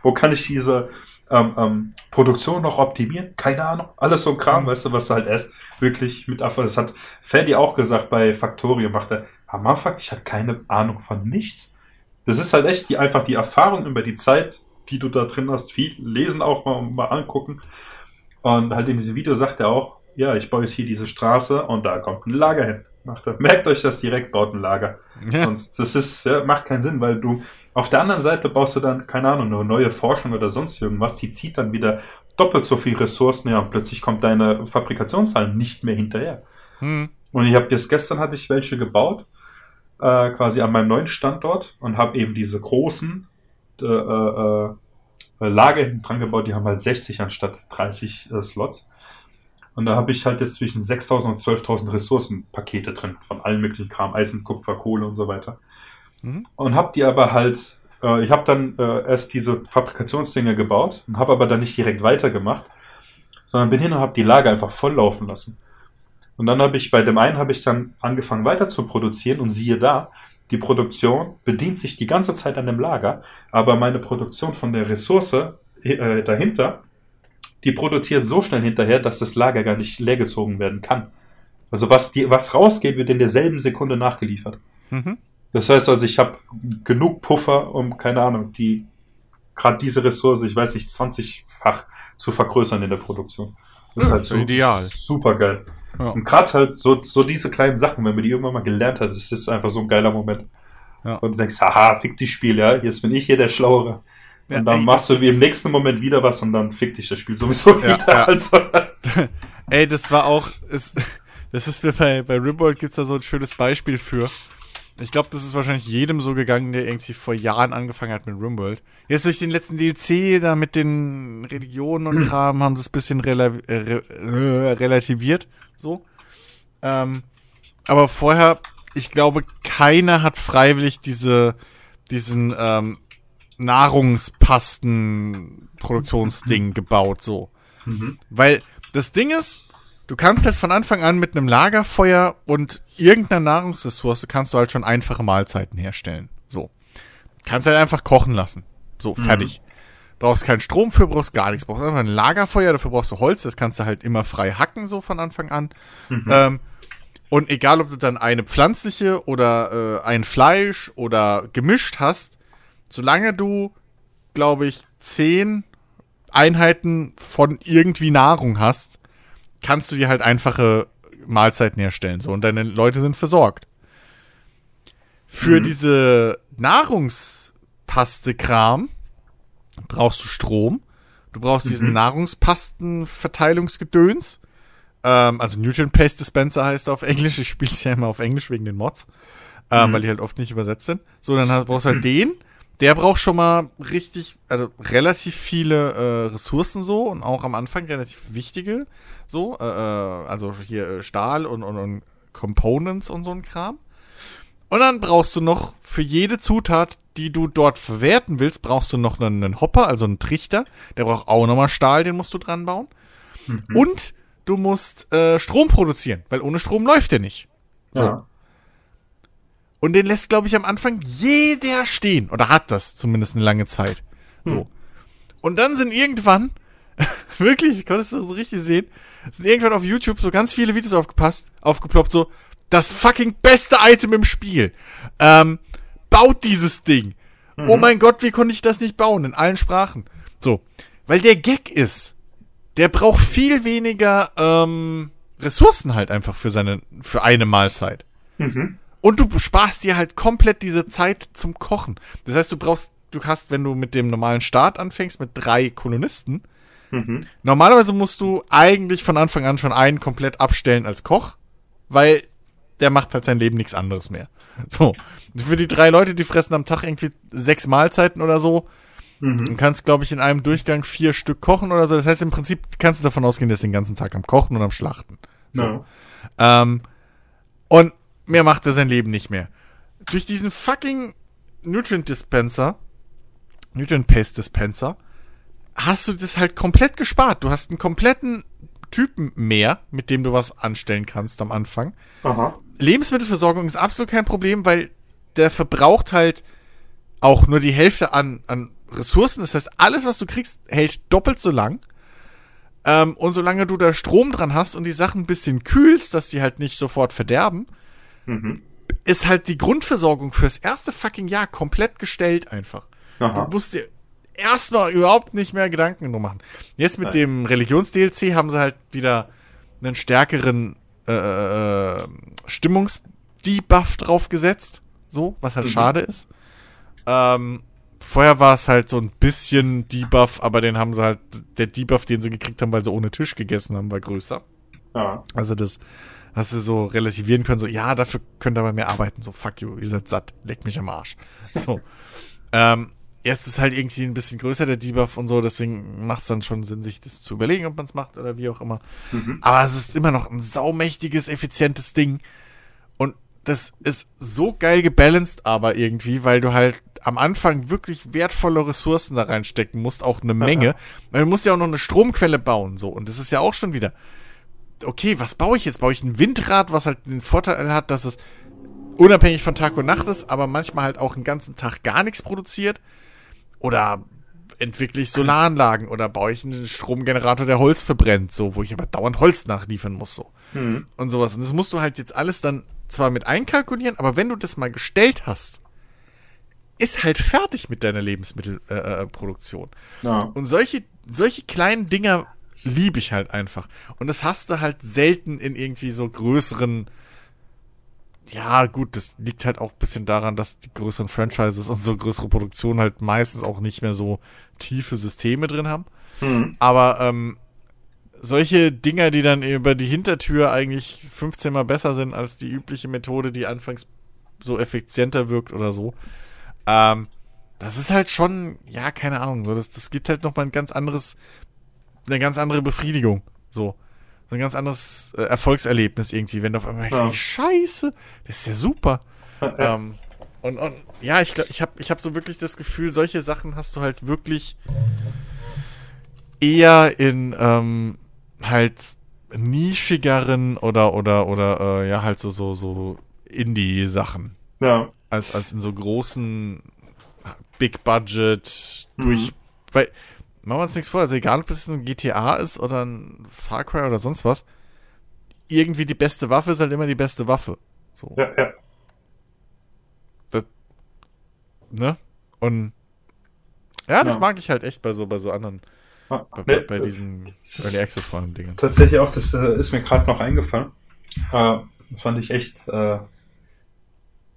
wo, kann ich diese ähm, ähm, Produktion noch optimieren? Keine Ahnung. Alles so ein Kram, weißt du, was du halt erst wirklich mit Erfolg. Das hat Freddy auch gesagt bei Factorio, macht er am Anfang, ich hatte keine Ahnung von nichts. Das ist halt echt die, einfach die Erfahrung über die Zeit, die du da drin hast, viel lesen auch mal, mal angucken. Und halt in diesem Video sagt er auch, ja, ich baue jetzt hier diese Straße und da kommt ein Lager hin. Macht er. Merkt euch das direkt, baut ein Lager. Ja. Sonst, das ist, ja, macht keinen Sinn, weil du auf der anderen Seite baust du dann, keine Ahnung, eine neue Forschung oder sonst irgendwas, die zieht dann wieder doppelt so viel Ressourcen her und plötzlich kommt deine Fabrikationszahl nicht mehr hinterher. Hm. Und ich habe jetzt gestern hatte ich welche gebaut, äh, quasi an meinem neuen Standort und habe eben diese großen äh, äh, äh, Lager hinten dran gebaut, die haben halt 60 anstatt 30 äh, Slots. Und da habe ich halt jetzt zwischen 6.000 und 12.000 Ressourcenpakete drin, von allen möglichen Kram, Eisen, Kupfer, Kohle und so weiter. Mhm. Und habe die aber halt, äh, ich habe dann äh, erst diese Fabrikationsdinge gebaut und habe aber dann nicht direkt weitergemacht, sondern bin hin und habe die Lager einfach volllaufen lassen. Und dann habe ich bei dem einen habe ich dann angefangen weiter zu produzieren und siehe da, die Produktion bedient sich die ganze Zeit an dem Lager, aber meine Produktion von der Ressource äh, dahinter, die produziert so schnell hinterher, dass das Lager gar nicht leergezogen werden kann. Also was, die, was rausgeht, wird in derselben Sekunde nachgeliefert. Mhm. Das heißt also, ich habe genug Puffer, um, keine Ahnung, die gerade diese Ressource, ich weiß nicht, 20-fach zu vergrößern in der Produktion.
Das ja, ist halt so ideal.
super geil. Ja. Und gerade halt so, so diese kleinen Sachen, wenn man die irgendwann mal gelernt hat, es ist einfach so ein geiler Moment. Ja. Und du denkst, haha, fick die Spiel, ja, jetzt bin ich hier der Schlauere. Und ja, dann ey, machst du im nächsten Moment wieder was und dann fick dich das Spiel sowieso wieder. Ja. Also.
ey, das war auch, ist, das ist mir bei, bei Rimworld gibt's da so ein schönes Beispiel für. Ich glaube, das ist wahrscheinlich jedem so gegangen, der irgendwie vor Jahren angefangen hat mit Rimworld. Jetzt durch den letzten DLC da mit den Religionen und Kram haben sie es ein bisschen rela äh, äh, relativiert, so. Ähm, aber vorher, ich glaube, keiner hat freiwillig diese, diesen, ähm, Nahrungspasten-Produktionsding gebaut, so. Weil das Ding ist, du kannst halt von Anfang an mit einem Lagerfeuer und irgendeiner Nahrungsressource kannst du halt schon einfache Mahlzeiten herstellen. So. Kannst halt einfach kochen lassen. So, fertig. Brauchst keinen Strom für, brauchst gar nichts. Brauchst einfach ein Lagerfeuer, dafür brauchst du Holz, das kannst du halt immer frei hacken, so von Anfang an. Ähm, und egal, ob du dann eine pflanzliche oder äh, ein Fleisch oder gemischt hast, solange du, glaube ich, zehn Einheiten von irgendwie Nahrung hast, kannst du dir halt einfache Mahlzeiten herstellen. So, und deine Leute sind versorgt. Für diese Nahrungspaste-Kram brauchst du Strom. Du brauchst diesen Nahrungspastenverteilungsgedöns. Ähm, also Nutrient Paste Dispenser heißt er auf Englisch. Ich spiele es ja immer auf Englisch wegen den Mods. Ähm, Weil die halt oft nicht übersetzt sind. So, dann hast, brauchst du halt den. Der braucht schon mal richtig, also relativ viele äh, Ressourcen so und auch am Anfang relativ wichtige. So, äh, äh, also hier äh, Stahl und, und, und Components und so ein Kram. Und dann brauchst du noch für jede Zutat, die du dort verwerten willst, brauchst du noch einen, einen Hopper, also einen Trichter. Der braucht auch nochmal Stahl, den musst du dran bauen. Und du musst äh, Strom produzieren, weil ohne Strom läuft der nicht. So.
Ja.
Und den lässt, glaube ich, am Anfang jeder stehen. Oder hat das zumindest eine lange Zeit. So. Und dann sind irgendwann, wirklich, ich konnte es so richtig sehen, sind irgendwann auf YouTube so ganz viele Videos aufgepasst, aufgeploppt, so, das fucking beste Item im Spiel. Ähm, baut dieses Ding. Oh mein Gott, wie konnte ich das nicht bauen? In allen Sprachen. So. Weil der Gag ist, der braucht viel weniger ähm, Ressourcen halt einfach für seine, für eine Mahlzeit. Und du sparst dir halt komplett diese Zeit zum Kochen. Das heißt, du brauchst, du hast, wenn du mit dem normalen Start anfängst, mit drei Kolonisten, normalerweise musst du eigentlich von Anfang an schon einen komplett abstellen als Koch, weil der macht halt sein Leben nichts anderes mehr. So. Für die drei Leute, die fressen am Tag irgendwie sechs Mahlzeiten oder so, und kannst, glaube ich, in einem Durchgang vier Stück kochen oder so. Das heißt, im Prinzip kannst du davon ausgehen, dass du den ganzen Tag am Kochen und am Schlachten. So.
Ja.
Ähm, und mehr macht er sein Leben nicht mehr. Durch diesen fucking Nutrient Dispenser, Nutrient Paste Dispenser, hast du das halt komplett gespart. Du hast einen kompletten Typen mehr, mit dem du was anstellen kannst am Anfang.
Aha.
Lebensmittelversorgung ist absolut kein Problem, weil der verbraucht halt auch nur die Hälfte an, an Ressourcen. Das heißt, alles, was du kriegst, hält doppelt so lang. Ähm, und solange du da Strom dran hast und die Sachen ein bisschen kühlst, dass die halt nicht sofort verderben, ist halt die Grundversorgung fürs erste fucking Jahr komplett gestellt einfach.
Aha.
Du musst dir erstmal überhaupt nicht mehr Gedanken drum machen. Jetzt mit
Nice.
dem Religions-DLC haben sie halt wieder einen stärkeren äh, äh, Stimmungs-Debuff draufgesetzt. So, was halt schade ist. Ähm, vorher war es halt so ein bisschen Debuff, aber den haben sie halt, der Debuff, den sie gekriegt haben, weil sie ohne Tisch gegessen haben, war größer.
Ja.
Also das hast du so relativieren können, so, ja, dafür könnt ihr bei mir arbeiten, so, fuck you, ihr seid satt, leckt mich am Arsch. So. ähm, erst ist halt irgendwie ein bisschen größer der Debuff und so, deswegen macht es dann schon Sinn, sich das zu überlegen, ob man es macht oder wie auch immer. Aber es ist immer noch ein saumächtiges, effizientes Ding. Und das ist so geil gebalanced aber irgendwie, weil du halt am Anfang wirklich wertvolle Ressourcen da reinstecken musst, auch eine Menge. Weil du musst ja auch noch eine Stromquelle bauen, so. Und das ist ja auch schon wieder, okay, was baue ich jetzt? Baue ich ein Windrad, was halt den Vorteil hat, dass es unabhängig von Tag und Nacht ist, aber manchmal halt auch einen ganzen Tag gar nichts produziert? Oder entwickle ich Solaranlagen oder baue ich einen Stromgenerator, der Holz verbrennt, so, wo ich aber dauernd Holz nachliefern muss, so. Und sowas. Und das musst du halt jetzt alles dann zwar mit einkalkulieren, aber wenn du das mal gestellt hast, ist halt fertig mit deiner Lebensmittelproduktion. Äh.
Ja.
Und solche, solche kleinen Dinger liebe ich halt einfach. Und das hast du halt selten in irgendwie so größeren. Ja, gut, das liegt halt auch ein bisschen daran, dass die größeren Franchises und so größere Produktionen halt meistens auch nicht mehr so tiefe Systeme drin haben. Aber ähm, solche Dinger, die dann über die Hintertür eigentlich 15 mal besser sind als die übliche Methode, die anfangs so effizienter wirkt oder so, ähm, das ist halt schon, ja, keine Ahnung, das, das gibt halt nochmal ein ganz anderes, eine ganz andere Befriedigung, so. So ein ganz anderes äh, Erfolgserlebnis irgendwie, wenn du auf einmal merkst,
Ja.
ey, scheiße, das ist ja super. ähm, Und, und ja, ich glaube, ich habe ich hab so wirklich das Gefühl, solche Sachen hast du halt wirklich eher in ähm, halt nischigeren oder oder oder äh, ja halt so so so Indie-Sachen
Ja.
als als in so großen Big Budget
Mhm.
durch weil machen wir uns nichts vor, also egal ob es ein GTA ist oder ein Far Cry oder sonst was, irgendwie die beste Waffe ist halt immer die beste Waffe. So,
Ja, ja.
ne? Und ja, das
Ja.
mag ich halt echt bei so bei so anderen
Ah,
bei,
nee,
bei, diesen Early Access vor allem Dingen.
Tatsächlich auch, das äh, ist mir gerade noch eingefallen. Äh, das fand ich echt äh,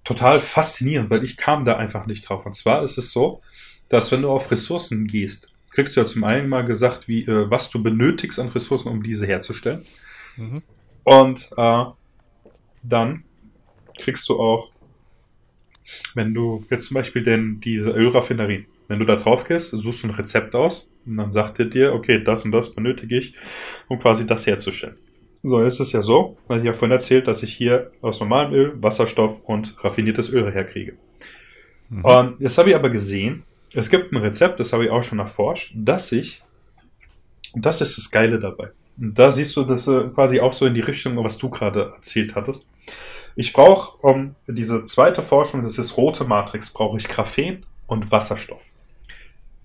total faszinierend, weil ich kam da einfach nicht drauf. Und zwar ist es so, dass wenn du auf Ressourcen gehst, kriegst du ja zum einen mal gesagt, wie, äh, was du benötigst an Ressourcen, um diese herzustellen.
Mhm.
Und äh, dann kriegst du auch, wenn du jetzt zum Beispiel denn diese Ölraffinerie, wenn du da drauf gehst, suchst du ein Rezept aus und dann sagt er dir, okay, das und das benötige ich, um quasi das herzustellen. So, jetzt ist es ja so, weil ich ja vorhin erzählt, dass ich hier aus normalem Öl, Wasserstoff und raffiniertes Öl herkriege.
Mhm.
Und jetzt habe ich aber gesehen, es gibt ein Rezept, das habe ich auch schon erforscht, dass ich, und das ist das Geile dabei, und da siehst du das äh, quasi auch so in die Richtung, was du gerade erzählt hattest. Ich brauche, um diese zweite Forschung, das ist rote Matrix, brauche ich Graphen und Wasserstoff.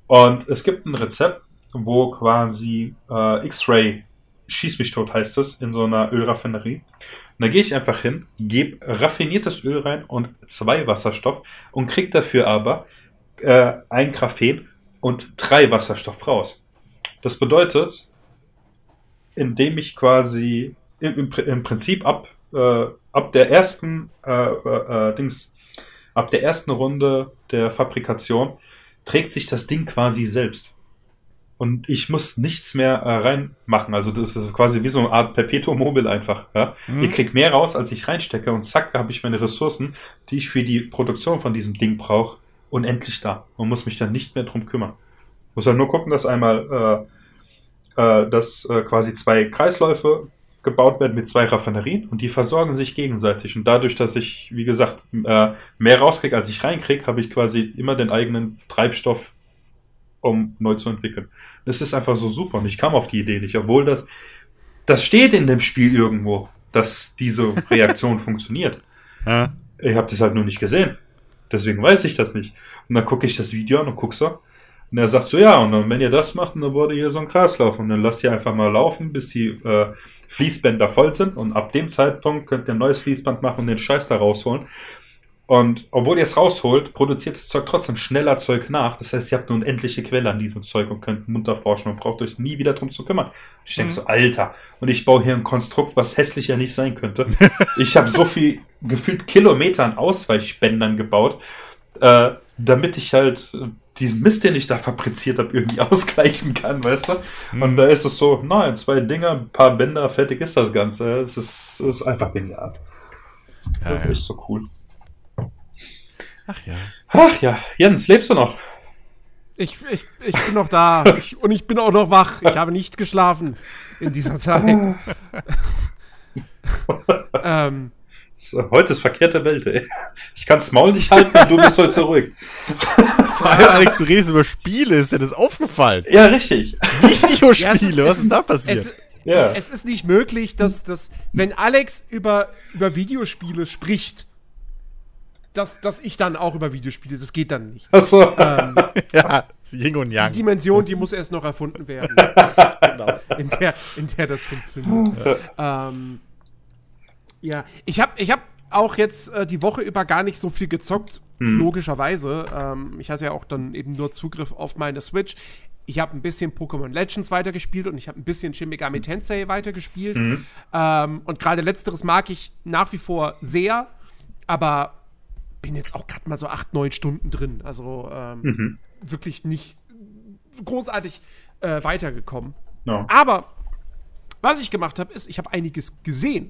Und es gibt ein Rezept, wo quasi äh, X-Ray, schieß mich tot heißt es, in so einer Ölraffinerie. Und da gehe ich einfach hin, gebe raffiniertes Öl rein und zwei Wasserstoff und krieg dafür aber äh, ein Graphen und drei Wasserstoff raus. Das bedeutet, indem ich quasi im, im, Pri- im Prinzip ab, äh, ab der ersten äh, äh, äh, Dings, ab der ersten Runde der Fabrikation trägt sich das Ding quasi selbst. Und ich muss nichts mehr äh, reinmachen. Also das ist quasi wie so eine Art Perpetuum mobile einfach. Ja?
Mhm.
Ich krieg mehr raus, als ich reinstecke und zack, habe ich meine Ressourcen, die ich für die Produktion von diesem Ding brauche, unendlich da und muss mich dann nicht mehr drum kümmern. Muss halt nur gucken, dass einmal äh, äh, dass äh, quasi zwei Kreisläufe gebaut werden mit zwei Raffinerien und die versorgen sich gegenseitig. Und dadurch, dass ich, wie gesagt, äh, mehr rauskriege, als ich reinkriege, habe ich quasi immer den eigenen Treibstoff, um neu zu entwickeln. Das ist einfach so super und ich kam auf die Idee nicht, obwohl das, das steht in dem Spiel irgendwo, dass diese Reaktion funktioniert.
Ja.
Ich habe das halt nur nicht gesehen. Deswegen weiß ich das nicht. Und dann gucke ich das Video an und guck so. Und er sagt so, ja, und dann, wenn ihr das macht, dann wurde hier so ein Kreislauf. Und dann lasst ihr einfach mal laufen, bis die äh, Fließbänder voll sind. Und ab dem Zeitpunkt könnt ihr ein neues Fließband machen und den Scheiß da rausholen. Und obwohl ihr es rausholt, produziert das Zeug trotzdem schneller Zeug nach. Das heißt, ihr habt eine unendliche Quelle an diesem Zeug und könnt munter forschen und braucht euch nie wieder drum zu kümmern. Ich denke
Mhm.
so, Alter, und ich baue hier ein Konstrukt, was hässlicher nicht sein könnte. ich habe so viel, gefühlt Kilometer an Ausweichbändern gebaut, äh, damit ich halt äh, diesen Mist, den ich da fabriziert habe, irgendwie ausgleichen kann, weißt du? Und
Mhm.
da ist es so, nein, zwei Dinger, ein paar Bänder, fertig ist das Ganze. Es ist, es ist einfach genial.
Ja,
Das ist
ja.
echt so cool.
Ach ja.
Ach ja, Jens, lebst du noch?
Ich, ich, ich bin noch da ich, und ich bin auch noch wach. Ich habe nicht geschlafen in dieser Zeit. ähm,
So, Heute ist verkehrte Welt, ey. Ich kann's Maul nicht halten und du bist heute so ruhig.
Vor allem, Alex, du redest über Spiele, ist dir das aufgefallen?
Ja, richtig.
Videospiele,
ja, es ist-
was
es
ist da
es,
passiert?
Ja.
es ist nicht möglich, dass, dass wenn Alex über, über Videospiele spricht, dass, dass ich dann auch über Videospiele, das geht dann nicht.
Achso.
Ähm,
ja, Yin und
die
Yang.
Dimension, die muss erst noch erfunden werden,
Genau.
in der, in der das funktioniert. Ähm, ja, ich habe ich hab auch jetzt äh, die Woche über gar nicht so viel gezockt,
Hm.
logischerweise. Ähm, ich hatte ja auch dann eben nur Zugriff auf meine Switch. Ich habe ein bisschen Pokémon Legends weitergespielt und ich habe ein bisschen Shin Megami Tensei weitergespielt.
Mhm.
Ähm, und gerade letzteres mag ich nach wie vor sehr, aber bin jetzt auch gerade mal so acht, neun Stunden drin. Also ähm,
Mhm.
wirklich nicht großartig äh, weitergekommen.
Ja.
Aber was ich gemacht habe, ist, ich habe einiges gesehen.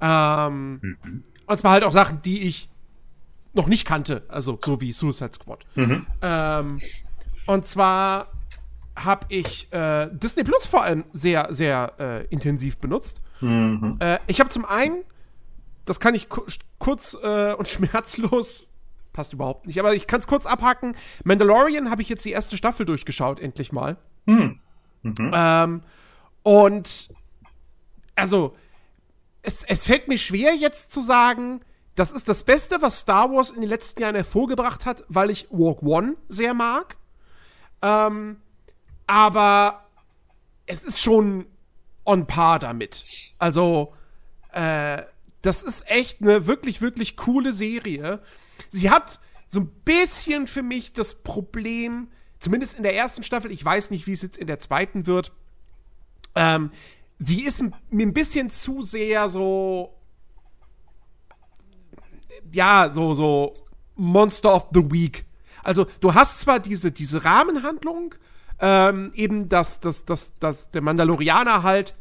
Ähm,
Mhm.
Und zwar halt auch Sachen, die ich noch nicht kannte. Also so wie Suicide Squad.
Mhm.
Ähm, und zwar habe ich äh, Disney Plus vor allem sehr, sehr äh, intensiv benutzt.
Mhm.
Äh, ich habe zum einen, das kann ich ku kurz äh, und schmerzlos Passt überhaupt nicht. Aber ich kann es kurz abhaken. Mandalorian habe ich jetzt die erste Staffel durchgeschaut, endlich mal.
Hm. Mhm.
Ähm, und also, es, es fällt mir schwer, jetzt zu sagen, das ist das Beste, was Star Wars in den letzten Jahren hervorgebracht hat, weil ich Walk One sehr mag. Ähm, aber es ist schon on par damit. Also, äh, das ist echt eine wirklich, wirklich coole Serie. Sie hat so ein bisschen für mich das Problem, zumindest in der ersten Staffel, ich weiß nicht, wie es jetzt in der zweiten wird, ähm, sie ist mir ein bisschen zu sehr so, ja, so, so Monster of the Week. Also, du hast zwar diese, diese Rahmenhandlung, ähm, eben, dass, dass, dass, dass der Mandalorianer halt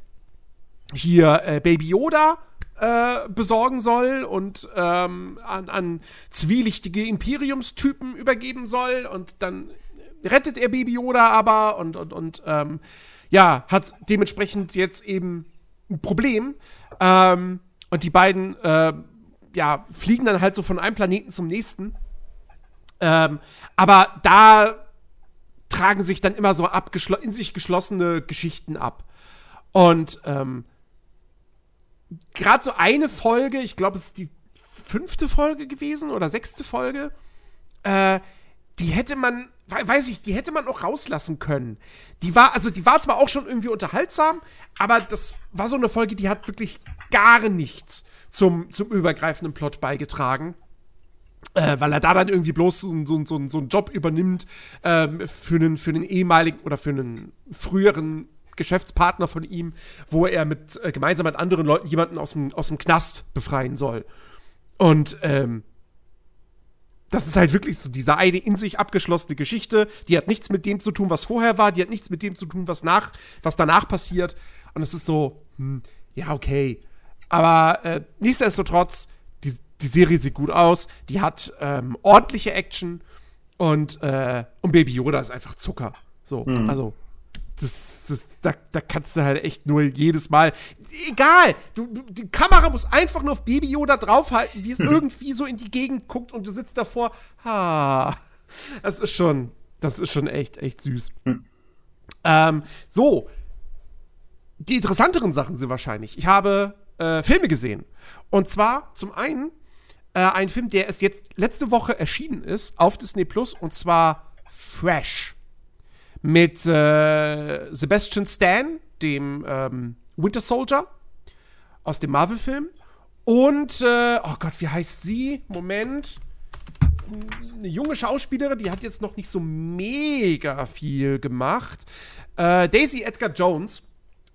hier äh, Baby Yoda äh, besorgen soll und ähm, an, an zwielichtige Imperiumstypen übergeben soll und dann rettet er Baby Yoda aber und, und, und ähm, ja, hat dementsprechend jetzt eben ein Problem. Ähm, und die beiden, äh, ja, fliegen dann halt so von einem Planeten zum nächsten. Ähm, aber da tragen sich dann immer so in sich geschlossene Geschichten ab. Und ähm, gerade so eine Folge, ich glaube, es ist die fünfte Folge gewesen oder sechste Folge, äh, die hätte man, weiß ich, die hätte man auch rauslassen können. Die war, also die war zwar auch schon irgendwie unterhaltsam, aber das war so eine Folge, die hat wirklich gar nichts zum, zum übergreifenden Plot beigetragen. Äh, weil er da dann irgendwie bloß so, so, so, so einen Job übernimmt ähm, für, einen, für einen ehemaligen oder für einen früheren Geschäftspartner von ihm, wo er mit äh, gemeinsam mit anderen Leuten jemanden aus dem, aus dem Knast befreien soll. Und ähm, das ist halt wirklich so diese eine in sich abgeschlossene Geschichte. Die hat nichts mit dem zu tun, was vorher war. Die hat nichts mit dem zu tun, was nach, was danach passiert. Und es ist so, hm, ja okay. Aber äh, nichtsdestotrotz, die, die Serie sieht gut aus. Die hat ähm, ordentliche Action und äh, und Baby Yoda ist einfach Zucker. So, mhm. also das, das, da, da kannst du halt echt nur jedes Mal. Egal! Du, die Kamera muss einfach nur auf Baby Yoda draufhalten, wie es irgendwie so in die Gegend guckt und du sitzt davor. Ha. Das ist schon, das ist schon echt, echt süß. Mhm. Ähm, so. Die interessanteren Sachen sind wahrscheinlich. Ich habe äh, Filme gesehen. Und zwar zum einen äh, ein Film, der es jetzt letzte Woche erschienen ist auf Disney Plus, und zwar Fresh mit äh, Sebastian Stan, dem ähm, Winter Soldier aus dem Marvel-Film. Und, äh, oh Gott, wie heißt sie? Moment. Eine junge Schauspielerin, die hat jetzt noch nicht so mega viel gemacht. Äh, Daisy Edgar Jones.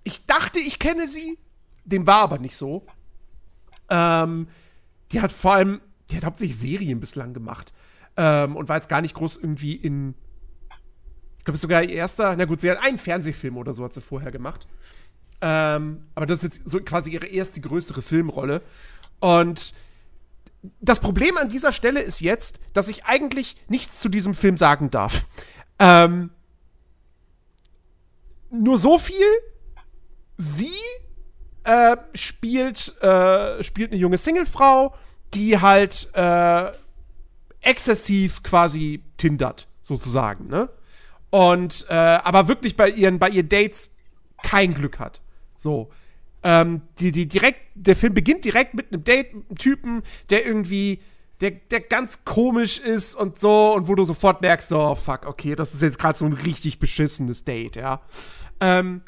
Ich dachte, ich kenne sie. Dem war aber nicht so. Ähm, die hat vor allem, die hat hauptsächlich Serien bislang gemacht. Ähm, und war jetzt gar nicht groß irgendwie in ich glaube, sogar ihr erster, na gut, sie hat einen Fernsehfilm oder so hat sie vorher gemacht. Ähm, aber das ist jetzt so quasi ihre erste größere Filmrolle. Und das Problem an dieser Stelle ist jetzt, dass ich eigentlich nichts zu diesem Film sagen darf. Ähm, nur so viel. Sie äh, spielt, äh, spielt eine junge Singlefrau, die halt äh, exzessiv quasi tindert, sozusagen, ne? Und äh, aber wirklich bei ihren, bei ihren Dates kein Glück hat. So. Ähm, die, die direkt, der Film beginnt direkt mit einem Date, mit einem Typen, der irgendwie, der, der ganz komisch ist und so, und wo du sofort merkst, so, oh, fuck, okay, das ist jetzt gerade so ein richtig beschissenes Date, ja. Ähm,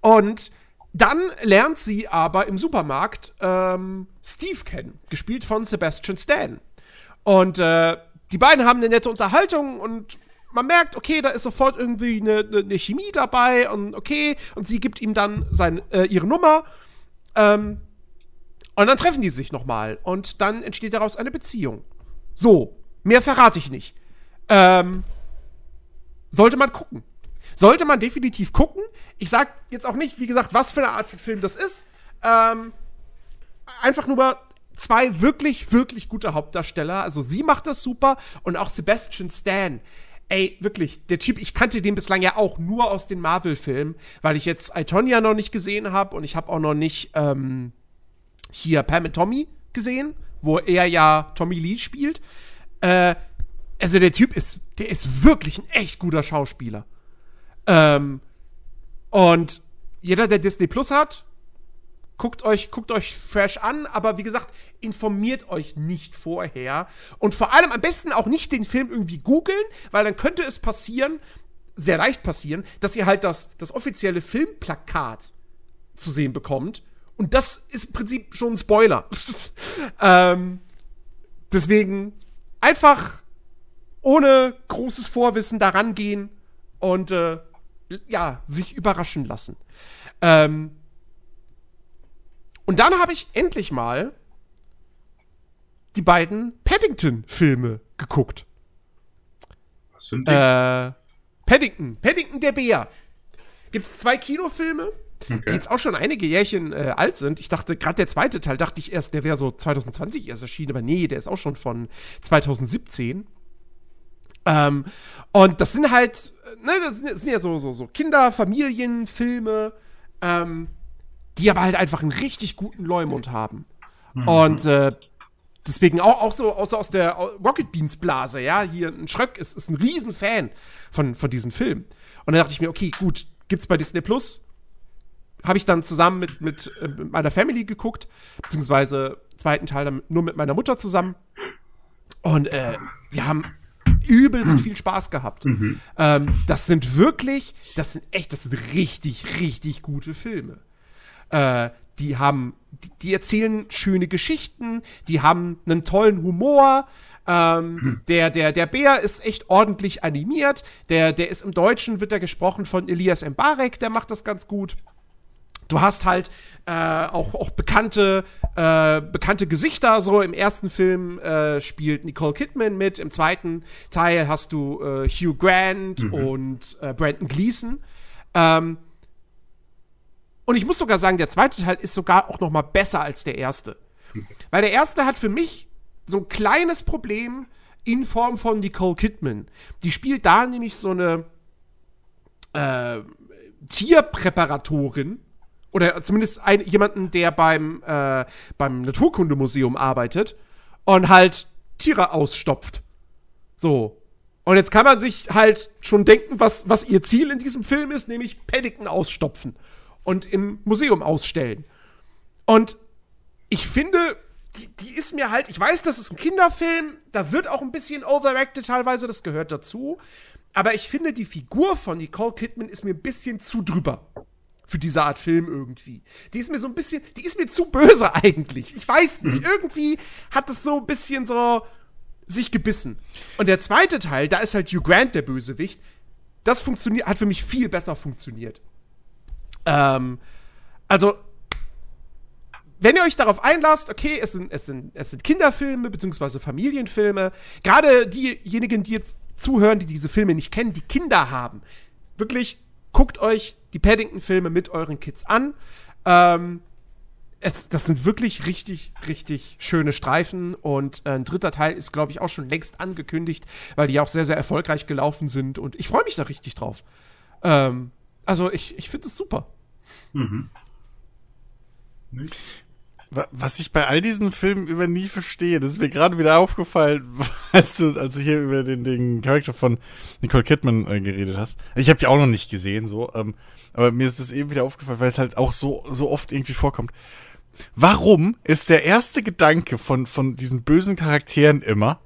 und dann lernt sie aber im Supermarkt ähm, Steve kennen, gespielt von Sebastian Stan. Und äh, die beiden haben eine nette Unterhaltung und man merkt, okay, da ist sofort irgendwie eine, eine, Chemie dabei und okay, und sie gibt ihm dann sein, äh, ihre Nummer. Ähm, und dann treffen die sich nochmal und dann entsteht daraus eine Beziehung. So, mehr verrate ich nicht. Ähm, sollte man gucken. Sollte man definitiv gucken. Ich sag jetzt auch nicht, wie gesagt, was für eine Art von Film das ist. Ähm, einfach nur zwei wirklich, wirklich gute Hauptdarsteller. Also sie macht das super und auch Sebastian Stan Ey, wirklich, der Typ, ich kannte den bislang ja auch nur aus den Marvel-Filmen, weil ich jetzt Itonia noch nicht gesehen habe und ich habe auch noch nicht ähm, hier Pam and Tommy gesehen, wo er ja Tommy Lee spielt. Äh, also der Typ ist, der ist wirklich ein echt guter Schauspieler. Ähm, und jeder, der Disney Plus hat, guckt euch, guckt euch fresh an, aber wie gesagt, informiert euch nicht vorher. Und vor allem am besten auch nicht den Film irgendwie googeln, weil dann könnte es passieren, sehr leicht passieren, dass ihr halt das, das offizielle Filmplakat zu sehen bekommt. Und das ist im Prinzip schon ein Spoiler. ähm, deswegen einfach ohne großes Vorwissen daran gehen und äh, ja, sich überraschen lassen. Ähm, und dann habe ich endlich mal die beiden Paddington-Filme geguckt.
Was sind die?
Äh, Paddington, Paddington der Bär. Gibt es zwei Kinofilme,
Okay.
die jetzt auch schon einige Jährchen äh, alt sind. Ich dachte, gerade der zweite Teil, dachte ich erst, der wäre so 2020 erst erschienen, aber nee, der ist auch schon von 2017. Ähm, und das sind halt, äh, ne, das sind, das sind ja so, so, so Kinder-, Familienfilme, ähm, die aber halt einfach einen richtig guten Leumund haben. Und äh, deswegen auch, auch so auch so aus der Rocket Beans Blase, ja, hier ein Schröck ist, ist ein Riesenfan von, von diesen Filmen. Und dann dachte ich mir, okay, gut, gibt's bei Disney Plus. Habe ich dann zusammen mit, mit, äh, mit meiner Family geguckt, beziehungsweise zweiten Teil dann nur mit meiner Mutter zusammen. Und äh, wir haben übelst viel Spaß gehabt. Ähm, das sind wirklich, das sind echt, das sind richtig, richtig gute Filme. Äh, die haben, die, die erzählen schöne Geschichten, die haben einen tollen Humor. Ähm, der, der, der Bär ist echt ordentlich animiert. Der, der ist im Deutschen, wird er gesprochen von Elias Mbarek, der macht das ganz gut. Du hast halt äh, auch, auch bekannte, äh, bekannte Gesichter. So im ersten Film äh, spielt Nicole Kidman mit, im zweiten Teil hast du äh, Hugh Grant und äh, Brandon Gleason. Ähm, und ich muss sogar sagen, der zweite Teil ist sogar auch noch mal besser als der erste. Weil der erste hat für mich so ein kleines Problem in Form von Nicole Kidman. Die spielt da nämlich so eine äh, Tierpräparatorin oder zumindest ein, jemanden, der beim, äh, beim Naturkundemuseum arbeitet und halt Tiere ausstopft. So. Und jetzt kann man sich halt schon denken, was, was ihr Ziel in diesem Film ist, nämlich Paddington ausstopfen und im Museum ausstellen. Und ich finde, die, die ist mir halt, ich weiß, das ist ein Kinderfilm, da wird auch ein bisschen overacted teilweise, das gehört dazu. Aber ich finde, die Figur von Nicole Kidman ist mir ein bisschen zu drüber. Für diese Art Film irgendwie. Die ist mir so ein bisschen, die ist mir zu böse eigentlich. Ich weiß nicht. Irgendwie hat es so ein bisschen so sich gebissen. Und der zweite Teil, da ist halt Hugh Grant der Bösewicht. Das funktioniert, hat für mich viel besser funktioniert. Ähm, also, wenn ihr euch darauf einlasst, okay, es sind, es sind, es sind Kinderfilme beziehungsweise Familienfilme, gerade diejenigen, die jetzt zuhören, die diese Filme nicht kennen, die Kinder haben, wirklich guckt euch die Paddington-Filme mit euren Kids an. Ähm, es, das sind wirklich richtig, richtig schöne Streifen und äh, ein dritter Teil ist, glaube ich, auch schon längst angekündigt, weil die auch sehr, sehr erfolgreich gelaufen sind und ich freue mich da richtig drauf. Ähm, also ich, ich finde es super.
Wa- Was ich bei all diesen Filmen über nie verstehe, das ist mir gerade wieder aufgefallen, als du, als du hier über den, den Charakter von Nicole Kidman äh, geredet hast. Ich habe die auch noch nicht gesehen, so, ähm, aber mir ist das eben wieder aufgefallen, weil es halt auch so, so oft irgendwie vorkommt. Warum ist der erste Gedanke von, von diesen bösen Charakteren immer,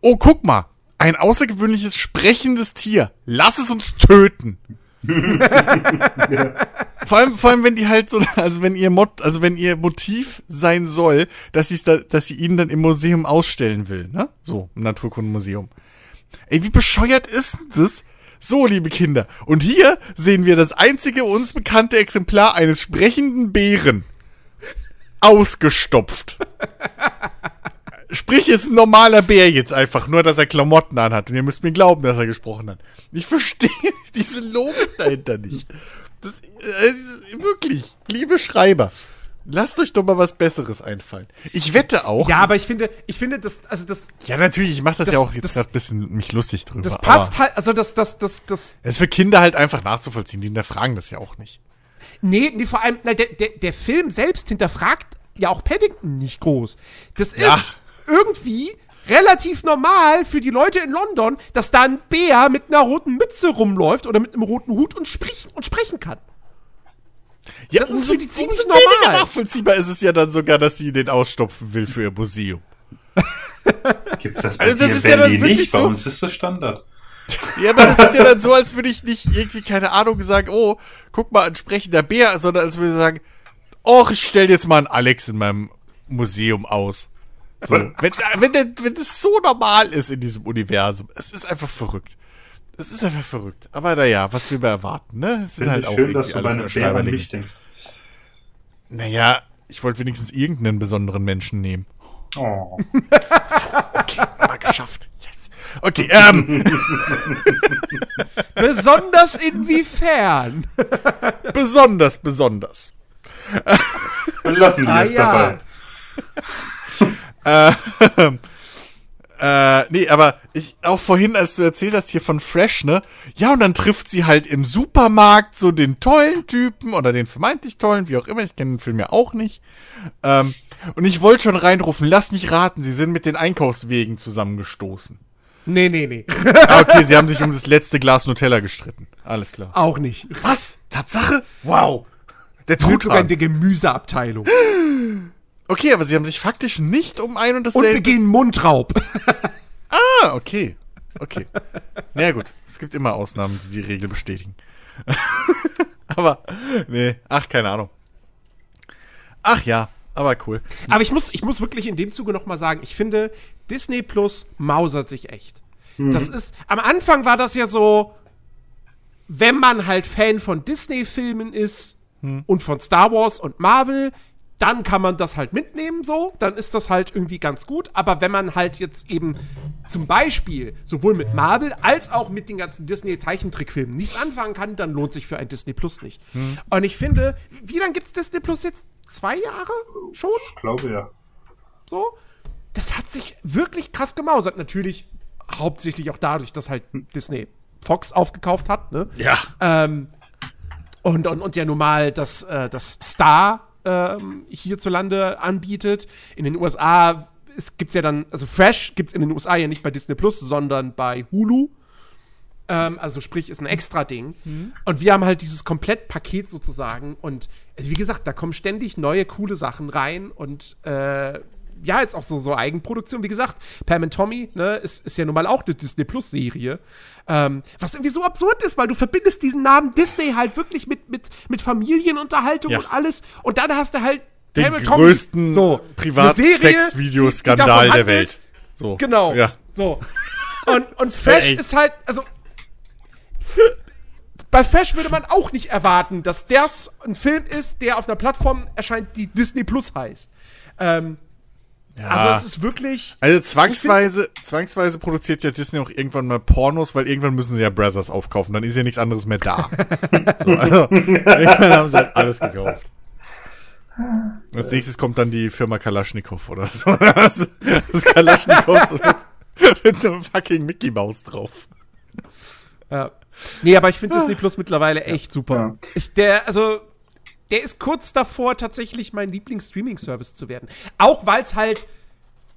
oh, guck mal, ein außergewöhnliches sprechendes Tier, lass es uns töten. Vor allem, vor allem, wenn die halt so, also wenn ihr Mot, also wenn ihr Motiv sein soll, dass sie da, dass sie ihn dann im Museum ausstellen will, ne? So, im Naturkundemuseum. Ey, wie bescheuert ist denn das? So, liebe Kinder. Und hier sehen wir das einzige uns bekannte Exemplar eines sprechenden Bären. Ausgestopft. Sprich, ist ein normaler Bär jetzt einfach, nur dass er Klamotten anhat. Und ihr müsst mir glauben, dass er gesprochen hat. Ich verstehe diese Logik dahinter nicht. Das äh, ist wirklich, liebe Schreiber, lasst euch doch mal was Besseres einfallen. Ich wette auch.
Ja,
das-
aber ich finde, ich finde, das, also das,
ja, natürlich, ich mache das,
das-
ja auch jetzt
das-
gerade ein bisschen mich lustig drüber.
das passt halt, also das, das, das, das,
es ist für Kinder halt einfach nachzuvollziehen. Die hinterfragen das ja auch nicht.
nee, nee, vor allem, na, der, der, der Film selbst hinterfragt ja auch Paddington nicht groß. Das ist
Ja.
Irgendwie relativ normal für die Leute in London, dass da ein Bär mit einer roten Mütze rumläuft oder mit einem roten Hut und, sprich, und sprechen kann.
Ja,
Das ist für die ziemlich
weniger
normal.
nachvollziehbar ist es ja dann sogar, dass sie den ausstopfen will für ihr Museum.
Gibt's das bei
Also das ist ja dann wirklich
nicht? Bei
so-
uns ist das Standard.
Ja, aber das ist ja dann so, als würde ich nicht irgendwie, keine Ahnung, sagen, oh, guck mal, ein sprechender Bär, sondern als würde ich sagen, oh, ich stell jetzt mal einen Alex in meinem Museum aus. So. Wenn, wenn, der, wenn das so normal ist in diesem Universum, es ist einfach verrückt. Es ist einfach verrückt. Aber naja, was wir mal erwarten, ne? Es sind halt auch
schön, dass du bei
alles
einem
nur
Bär an mich denkst.
Naja, ich wollte wenigstens irgendeinen besonderen Menschen nehmen.
Oh.
Okay, mal geschafft. Yes. Okay, ähm,
Besonders inwiefern?
besonders, besonders.
Wir lassen die
Ah,
jetzt
ja.
dabei.
Äh, äh, nee, aber ich, auch vorhin, als du erzählt hast hier von Fresh, ne? Ja, und dann trifft sie halt im Supermarkt so den tollen Typen oder den vermeintlich tollen, wie auch immer, ich kenne den Film ja auch nicht. Ähm, und ich wollte schon reinrufen, lass mich raten, sie sind mit den Einkaufswegen zusammengestoßen.
Nee, nee, nee.
Ah, okay, sie haben sich um das letzte Glas Nutella gestritten. Alles klar.
Auch nicht.
Was? Tatsache? Wow. Der
Tut sogar in
Truthahn.
der Gemüseabteilung.
Okay, aber sie haben sich faktisch nicht um ein und
Und
dasselbe...
begehen Mundraub.
Ah, okay. Okay. Na ja, gut. Es gibt immer Ausnahmen, die die Regel bestätigen. aber, nee, ach, keine Ahnung. Ach ja, aber cool.
Aber ich muss, ich muss wirklich in dem Zuge noch mal sagen, ich finde, Disney Plus mausert sich echt. Das ist, am Anfang war das ja so, wenn man halt Fan von Disney-Filmen ist und von Star Wars und Marvel, dann kann man das halt mitnehmen so, dann ist das halt irgendwie ganz gut. Aber wenn man halt jetzt eben zum Beispiel sowohl mit Marvel als auch mit den ganzen Disney-Zeichentrickfilmen nichts anfangen kann, dann lohnt sich für ein Disney Plus nicht. Und ich finde, wie lange gibt's Disney Plus jetzt? Zwei Jahre schon?
Ich glaube ja.
So. Das hat sich wirklich krass gemausert. Natürlich hauptsächlich auch dadurch, dass halt Disney Fox aufgekauft hat, ne?
Ja.
Ähm, und, und, und ja nun mal das, äh, das Star ähm, hierzulande anbietet. In den USA gibt es ja dann, also Fresh gibt es in den USA ja nicht bei Disney Plus, sondern bei Hulu. Ähm, also sprich, ist ein extra Ding. Und wir haben halt dieses Komplettpaket sozusagen. Und also wie gesagt, da kommen ständig neue coole Sachen rein und äh, ja, jetzt auch so, so Eigenproduktion. Wie gesagt, Pam and Tommy, ne, ist, ist ja nun mal auch eine Disney Plus-Serie. Ähm, was irgendwie so absurd ist, weil du verbindest diesen Namen Disney halt wirklich mit, mit, mit Familienunterhaltung
Ja.
und alles. Und dann hast du halt
Den
Pam and Tommy.
größten
So, Serie,
Privatsex-Videoskandal der Welt. So.
Genau.
Ja.
So. Und, und. Fresh ist halt, also. Bei Fresh würde man auch nicht erwarten, dass das ein Film ist, der auf einer Plattform erscheint, die Disney Plus heißt. Ähm,
ja.
Also es ist wirklich.
Also zwangsweise, zwangsweise produziert ja Disney auch irgendwann mal Pornos, weil irgendwann müssen sie ja Brothers aufkaufen, dann ist ja nichts anderes mehr da. so, also, irgendwann haben sie halt alles gekauft. Als nächstes kommt dann die Firma Kalaschnikow oder so. Das, das Kalaschnikow so mit, mit einem fucking Mickey Maus drauf.
Ja. Nee, aber ich finde Disney Plus mittlerweile echt super.
Ja.
Ich, der, also, der ist kurz davor, tatsächlich mein Lieblings-Streaming-Service zu werden. Auch weil es halt.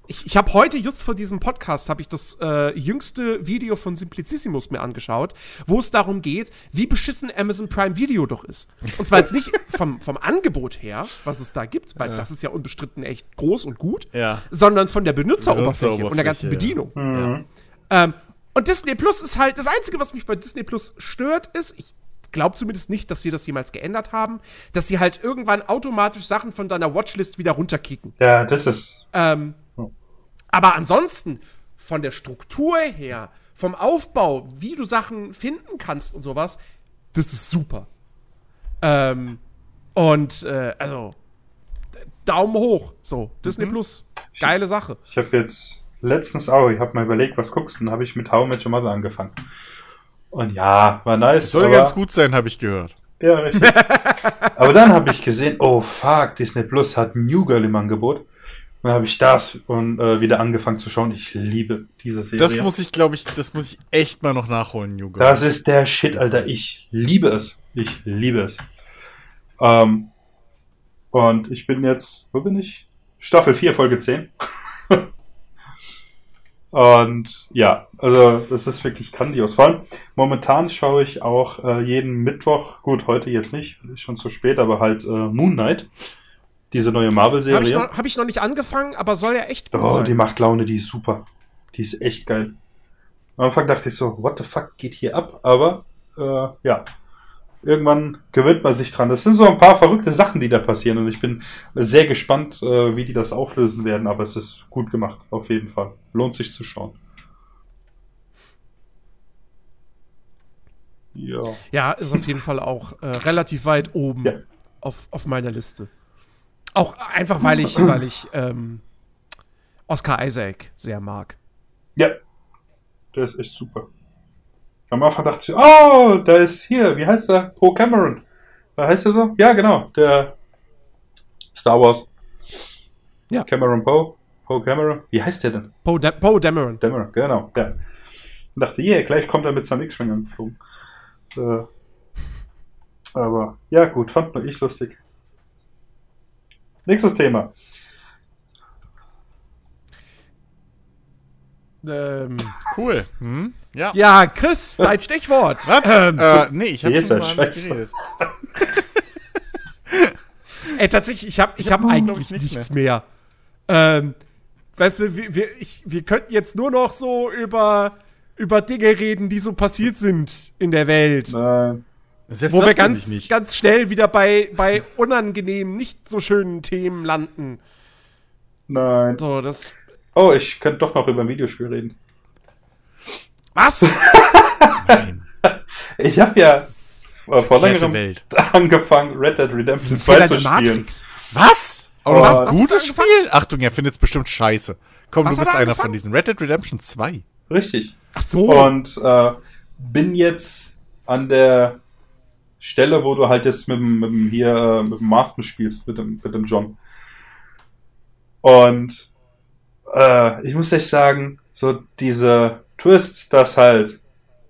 Ich, ich habe heute, just vor diesem Podcast, habe ich das äh, jüngste Video von Simplicissimus mir angeschaut, wo es darum geht, wie beschissen Amazon Prime Video doch ist. Und zwar jetzt nicht vom, vom Angebot her, was es da gibt, weil das ist ja unbestritten echt groß und gut,
Ja.
sondern von der Benutzeroberfläche und der ganzen
Benutzeroberfläche,
Bedienung. Ähm, und Disney Plus ist halt, das Einzige, was mich bei Disney Plus stört, ist, ich glaube zumindest nicht, dass sie das jemals geändert haben, dass sie halt irgendwann automatisch Sachen von deiner Watchlist wieder runterkicken.
Ja, das ist.
Ähm, aber ansonsten, von der Struktur her, vom Aufbau, wie du Sachen finden kannst und sowas, das ist super. Ähm, und, äh, also, Daumen hoch. So, Disney Plus. Geile Sache.
Ich habe jetzt letztens auch, ich habe mal überlegt, was guckst du, und habe ich mit How Met Your Mother angefangen. Und ja, war nice.
Soll
aber-
ganz gut sein, habe ich gehört.
Ja, richtig. aber dann habe ich gesehen, oh fuck, Disney Plus hat New Girl im Angebot. Und dann habe ich das und äh, wieder angefangen zu schauen. Ich liebe diese Serie.
Das muss ich, glaube ich, das muss ich echt mal noch nachholen, New Girl.
Das ist der Shit, Alter. Ich liebe es. Ich liebe es. Ähm, und ich bin jetzt, wo bin ich? Staffel 4, Folge 10. Und ja, also das ist wirklich grandios. Vor allem momentan schaue ich auch äh, jeden Mittwoch, gut, heute jetzt nicht, ist schon zu spät, aber halt äh, Moon Knight, diese neue
Habe ich,
Marvel-Serie.
noch- hab ich noch nicht angefangen, aber soll ja echt gut
Oh,
sein.
die macht Laune, die ist super. Die ist echt geil. Am Anfang dachte ich so, what the fuck geht hier ab? Aber äh, ja, irgendwann gewöhnt man sich dran. Das sind so ein paar verrückte Sachen, die da passieren und ich bin sehr gespannt, äh, wie die das auflösen werden. Aber es ist gut gemacht, auf jeden Fall. Lohnt sich zu schauen. Ja.
Ja, ist auf jeden Fall auch äh, relativ weit oben
Ja.
auf, auf meiner Liste. Auch einfach, weil ich, weil ich ähm, Oscar Isaac sehr mag.
Ja. Der ist echt super. Am Anfang dachte ich, oh, da ist hier, wie heißt der? Poe Cameron. Da heißt er so? Ja, genau. Der Star Wars.
Ja.
Cameron Poe. Poe Cameron. Wie heißt der denn?
Poe Da- Poe Dameron.
Cameron, genau. Ja. Und dachte, yeah, gleich kommt er mit seinem X-Wing angeflogen. Äh, aber ja, gut, fand nur ich lustig. Nächstes Thema.
Ähm,
Cool. Hm? Ja.
ja, Chris, dein Stichwort.
Was?
Ähm,
äh, nee, ich habe
Ihr
schon
scheiße.
geredet.
Ey, tatsächlich, ich habe ich hab
glaub ich,
eigentlich
nichts
nichts, mehr. Ähm, weißt du, wir, wir, ich, wir könnten jetzt nur noch so über, über Dinge reden, die so passiert sind in der Welt.
Nein.
Selbst
Wo wir ganz, ganz schnell wieder bei, bei unangenehmen, nicht so schönen Themen landen.
Nein.
So, das.
Oh, ich könnte doch noch über ein Videospiel reden.
Was?
Nein.
Ich habe ja äh, vor längerem
Welt.
angefangen, Red Dead Redemption 2
Fehler
zu spielen.
Matrix.
Was? Aber
Oh,
du hast
was
ein gutes Spiel? Achtung, er findet es bestimmt scheiße. Komm,
Was
du bist
er
einer
angefangen?
von diesen. Red Dead Redemption 2.
Richtig.
Ach so.
Und äh, bin jetzt an der Stelle, wo du halt jetzt mit dem, mit dem hier äh, mit dem Marston spielst, mit dem, mit dem John. Und äh, ich muss echt sagen, so dieser Twist, dass halt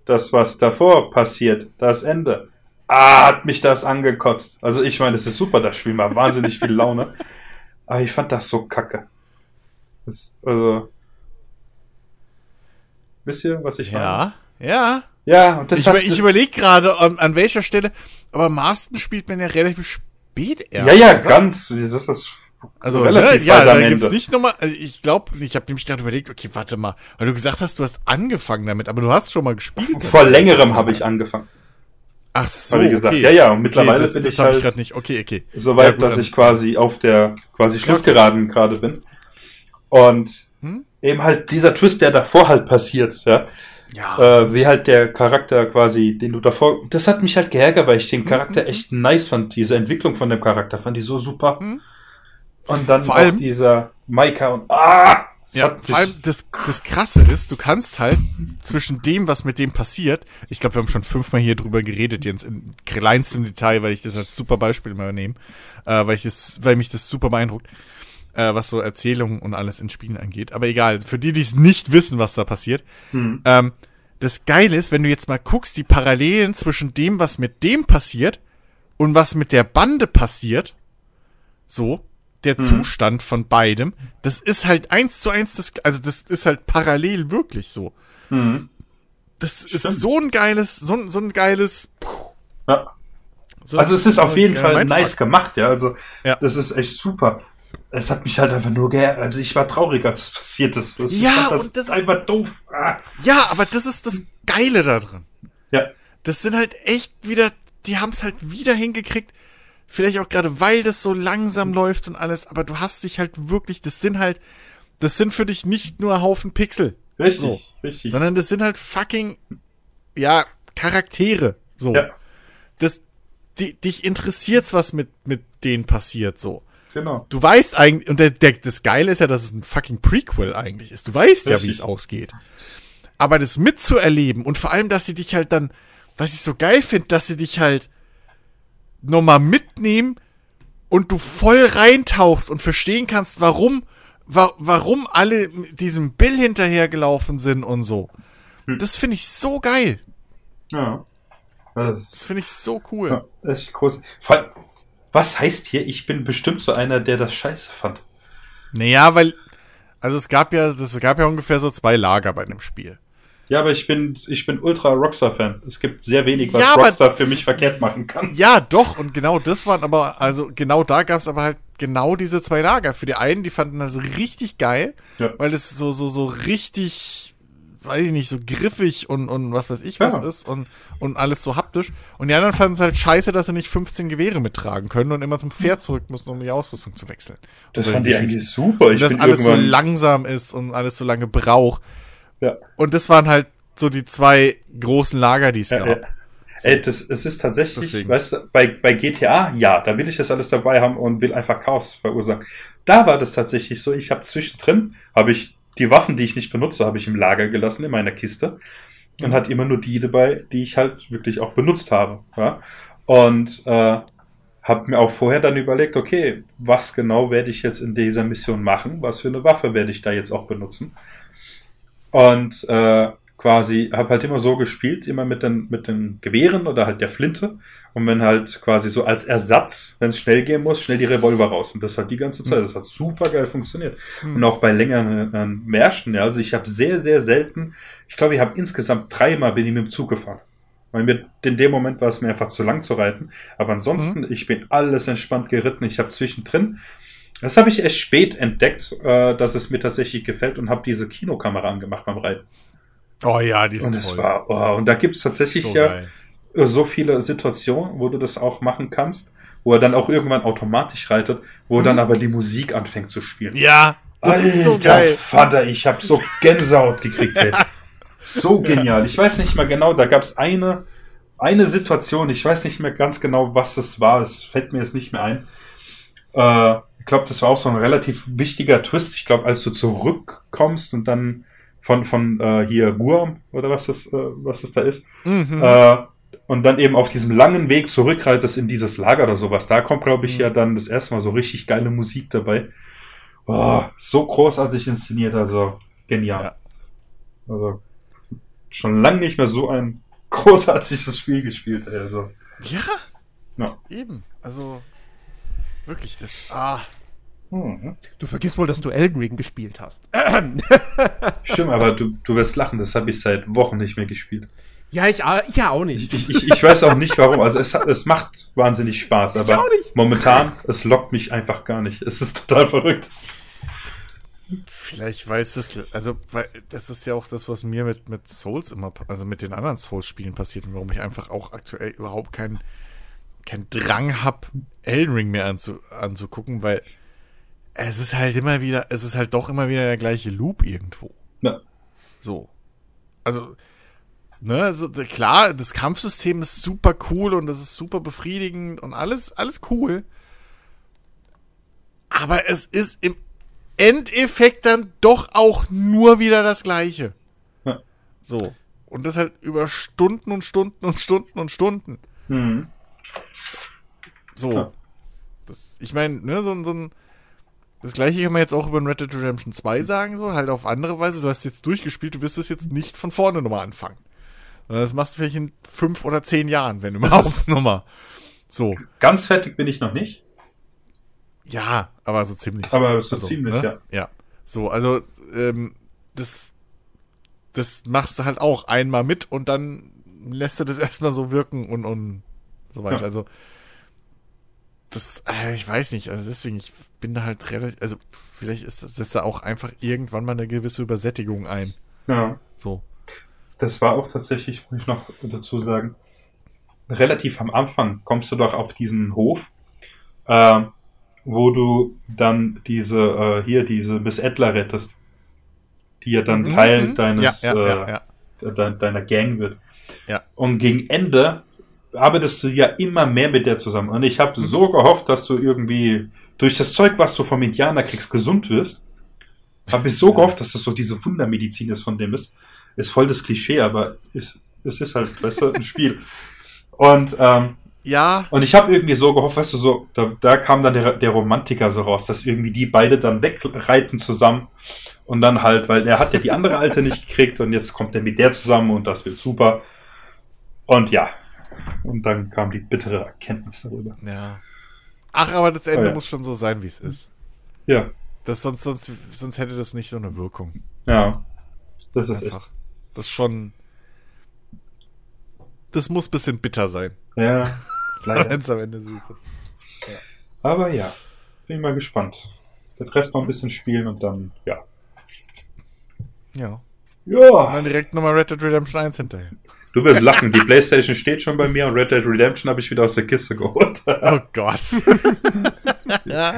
das, was davor passiert, das Ende, ah, hat mich das angekotzt. Also ich meine, das ist super, das Spiel macht wahnsinnig viel Laune. Aber ich fand das so kacke. Das, also, wisst ihr, was ich meine?
Ja, ja.
Ja, und das
Ich,
hat,
ich überlege gerade, an, an welcher Stelle. Aber Marston spielt man ja relativ spät erst.
ja, ja,
oder?
ganz, das ist das
Also,
relativ
ne, ja, da gibt's
Ende.
nicht nochmal, also ich glaube, ich habe nämlich gerade überlegt, okay, warte mal, weil du gesagt hast, du hast angefangen damit, aber du hast schon mal gespielt.
Vor längerem habe ich angefangen.
Ach so,
Habe ich gesagt.
okay.
Ja, ja, und mittlerweile
okay, das,
bin
das
ich
habe ich
halt
gerade nicht. Okay, okay.
so weit,
Ja, gut,
dass
dann-
ich quasi auf der quasi Schlussgeraden gerade bin. Und
Hm?
eben halt dieser Twist, der davor halt passiert, ja,
Ja,
äh, wie halt der Charakter quasi, den du davor, das hat mich halt geärgert, weil ich den
Hm,
Charakter echt nice fand, diese Entwicklung von dem Charakter fand ich so super.
Hm.
Und dann
Vor allem-
dieser Maika und ah, das
ja, vor allem das, das Krasse ist, du kannst halt zwischen dem, was mit dem passiert, ich glaube, wir haben schon fünfmal hier drüber geredet, Jens, in kleinstem Detail, weil ich das als super Beispiel mal nehme, äh, weil ich das, weil mich das super beeindruckt, äh, was so Erzählungen und alles in Spielen angeht. Aber egal, für die, die es nicht wissen, was da passiert,
hm,
ähm, das Geile ist, wenn du jetzt mal guckst, die Parallelen zwischen dem, was mit dem passiert und was mit der Bande passiert, so, der
Mhm.
Zustand von beidem, das ist halt eins zu eins, das, also das ist halt parallel wirklich so.
hm,
Das ist
Stimmt.
so ein geiles, so, ein- so ein geiles. puh,
ja.
So
Also es ist
so
auf jeden Fall
Mindfuck.
nice gemacht, ja. Also
Ja.
das ist echt super. Es hat mich halt einfach nur geärgert. Also ich war traurig, als das passiert ist. Das,
Ja,
das
und das ist-
einfach doof. Ah.
Ja, aber das ist das Geile da drin.
Ja.
Das sind halt echt wieder, die haben es halt wieder hingekriegt. Vielleicht auch gerade, weil das so langsam läuft und alles, aber du hast dich halt wirklich, das sind halt, das sind für dich nicht nur Haufen Pixel,
Richtig,
So.
richtig.
sondern das sind halt fucking, ja, Charaktere. So.
ja,
Das, die, dich interessiert's, was mit, mit denen passiert, so.
genau.
Du weißt eigentlich, und der, der, das Geile ist ja, dass es ein fucking Prequel eigentlich ist. Du weißt ja, wie
Richtig.
es ausgeht. Aber das mitzuerleben und vor allem, dass sie dich halt dann, was ich so geil finde, dass sie dich halt nochmal mitnehmen und du voll reintauchst und verstehen kannst, warum, wa warum alle diesem Bill hinterhergelaufen sind und so.
Hm.
Das finde ich so geil.
Ja. Das
Das
ist
finde ich so cool.
ja, echt groß. Vor allem, Was heißt hier, ich bin bestimmt so einer, der das scheiße fand?
Naja, weil, Also es gab ja, es gab ja ungefähr so zwei Lager bei dem Spiel.
Ja, aber ich bin, ich bin ultra Rockstar-Fan. Es gibt sehr wenig, was
Ja,
Rockstar für mich verkehrt machen kann.
Ja, doch, und genau das waren aber, also genau da gab es aber halt genau diese zwei Lager. Für die einen, die fanden das richtig geil,
Ja.
weil es so, so, so richtig, weiß ich nicht, so griffig und, und was weiß ich was
Ja.
ist und, und alles so haptisch. Und die anderen fanden es halt scheiße, dass sie nicht 15 Gewehre mittragen können und immer zum Pferd zurück mussten, um die Ausrüstung zu wechseln.
Das
Und
fand ich eigentlich super.
Und
Ich
dass
bin
alles so langsam ist und alles so lange braucht.
Ja.
Und das waren halt so die zwei großen Lager, die es
Ja,
gab.
ja. Ey, das, es ist tatsächlich,
Deswegen.
weißt du, bei, bei GTA, ja, da will ich das alles dabei haben und will einfach Chaos verursachen. Da war das tatsächlich so, ich habe zwischendrin, habe ich die Waffen, die ich nicht benutze, habe ich im Lager gelassen, in meiner Kiste und hatte immer nur die dabei, die ich halt wirklich auch benutzt habe. Ja? Und äh, habe mir auch vorher dann überlegt, okay, was genau werde ich jetzt in dieser Mission machen? Was für eine Waffe werde ich da jetzt auch benutzen? Und äh, quasi habe halt immer so gespielt, immer mit den, mit den Gewehren oder halt der Flinte. Und wenn halt quasi so als Ersatz, wenn es schnell gehen muss, schnell die Revolver raus. Und das hat die ganze Zeit. Das hat super geil funktioniert. Und auch bei längeren äh, Märschen, ja. Also ich habe sehr, sehr selten, ich glaube, ich habe insgesamt dreimal bin ich mit dem Zug gefahren. Weil mir in dem Moment war es mir einfach zu lang zu reiten. Aber ansonsten, ich bin alles entspannt geritten. Ich habe zwischendrin, das habe ich erst spät entdeckt, äh, dass es mir tatsächlich gefällt und habe diese Kinokamera angemacht beim Reiten.
Oh ja, die ist
Und
toll.
war, oh, und da gibt es tatsächlich
so
ja
geil.
so viele Situationen, wo du das auch machen kannst, wo er dann auch irgendwann automatisch reitet, wo
Mhm.
dann aber die Musik anfängt zu spielen.
Ja, das ist so
Alter
geil.
Vater, ich habe so Gänsehaut gekriegt. Ey. So genial. Ich weiß nicht mehr genau, da gab es eine, eine Situation, ich weiß nicht mehr ganz genau, was es war, es fällt mir jetzt nicht mehr ein. Äh, glaube, das war auch so ein relativ wichtiger Twist. Ich glaube, als du zurückkommst und dann von, von äh, hier Guam oder was das, äh, was das da ist,
Mhm.
äh, und dann eben auf diesem langen Weg zurückreitest in dieses Lager oder sowas. Da kommt, glaube ich,
Mhm.
ja dann das erste Mal so richtig geile Musik dabei. Oh, so großartig inszeniert, also genial.
Ja.
Also schon lange nicht mehr so ein großartiges Spiel gespielt. Also.
ja,
Ja.
eben. Also wirklich, das. Ah,
Mhm.
Du vergisst wohl, dass du Elden Ring gespielt hast.
Stimmt, aber du, du wirst lachen, das habe ich seit Wochen nicht mehr gespielt.
Ja, ich, ich ja auch nicht.
Ich, ich, ich weiß auch nicht warum. Also es, es macht wahnsinnig Spaß, aber
auch nicht.
momentan, es lockt mich einfach gar nicht. Es ist total verrückt.
vielleicht weiß das. Also, weil das ist ja auch das, was mir mit, mit Souls immer, also mit den anderen Souls-Spielen passiert und warum ich einfach auch aktuell überhaupt keinen keinen Drang habe, Elden Ring mehr anzu, anzugucken, weil es ist halt immer wieder, es ist halt doch immer wieder der gleiche Loop irgendwo.
Ja.
So. Also, ne, also, klar, das Kampfsystem ist super cool und das ist super befriedigend und alles, alles cool. Aber es ist im Endeffekt dann doch auch nur wieder das Gleiche.
Ja.
So. Und das halt über Stunden und Stunden und Stunden und Stunden.
Mhm.
So.
Ja.
Das, ich meine, ne, so, ein- so ein. Das gleiche kann man jetzt auch über Red Dead Redemption 2 sagen, so, halt auf andere Weise. Du hast jetzt durchgespielt, du wirst es jetzt nicht von vorne nochmal anfangen. Das machst du vielleicht in fünf oder zehn Jahren, wenn du überhaupt nochmal. So.
Ganz fertig bin ich noch nicht.
Ja, aber so ziemlich.
Aber so
Also,
ziemlich,
ne?
ja.
Ja. So, also, ähm, das, das machst du halt auch einmal mit und dann lässt du das erstmal so wirken und, und so weiter.
Ja.
Also, das, äh, ich weiß nicht, also deswegen, ich bin da halt relativ, also, vielleicht ist das setzt da auch einfach irgendwann mal eine gewisse Übersättigung ein.
ja.
So.
Das war auch tatsächlich, muss ich noch dazu sagen, relativ am Anfang kommst du doch auf diesen Hof, äh, wo du dann diese, äh, hier, diese Miss Edler rettest, die ja dann
Mhm,
Teil
mhm.
deines,
ja, ja,
äh,
ja, ja.
de deiner Gang wird.
Ja.
Und gegen Ende arbeitest du ja immer mehr mit der zusammen. Und ich
Mhm.
habe so gehofft, dass du irgendwie durch das Zeug, was du vom Indianer kriegst, gesund wirst. Habe ich so gehofft, dass das so diese Wundermedizin ist von dem ist. Ist voll das Klischee, aber ist, es ist halt, weißt du, ein Spiel. Und, ähm,
Ja,
und ich habe irgendwie so gehofft, weißt du, so, da, da kam dann der, der Romantiker so raus, dass irgendwie die beide dann wegreiten zusammen und dann halt, weil er hat ja die andere Alte nicht gekriegt und jetzt kommt er mit der zusammen und das wird super. Und ja, und dann kam die bittere Erkenntnis darüber.
ja. Ach, aber das Ende
Oh ja.
muss schon so sein, wie es ist.
Ja,
Das sonst, sonst, sonst hätte das nicht so eine Wirkung.
Ja. Das ist
Einfach.
echt.
Das ist schon. Das muss ein bisschen bitter sein.
Ja. Leider.
Wenn es am Ende süß ist.
Aber ja. Bin mal gespannt. Den Rest noch ein bisschen spielen und dann, ja.
Ja. Und
Ja.
dann direkt nochmal Red Dead Redemption 1 hinterher.
Du wirst lachen. Die Playstation steht schon bei mir und Red Dead Redemption habe ich wieder aus der Kiste geholt.
Oh Gott.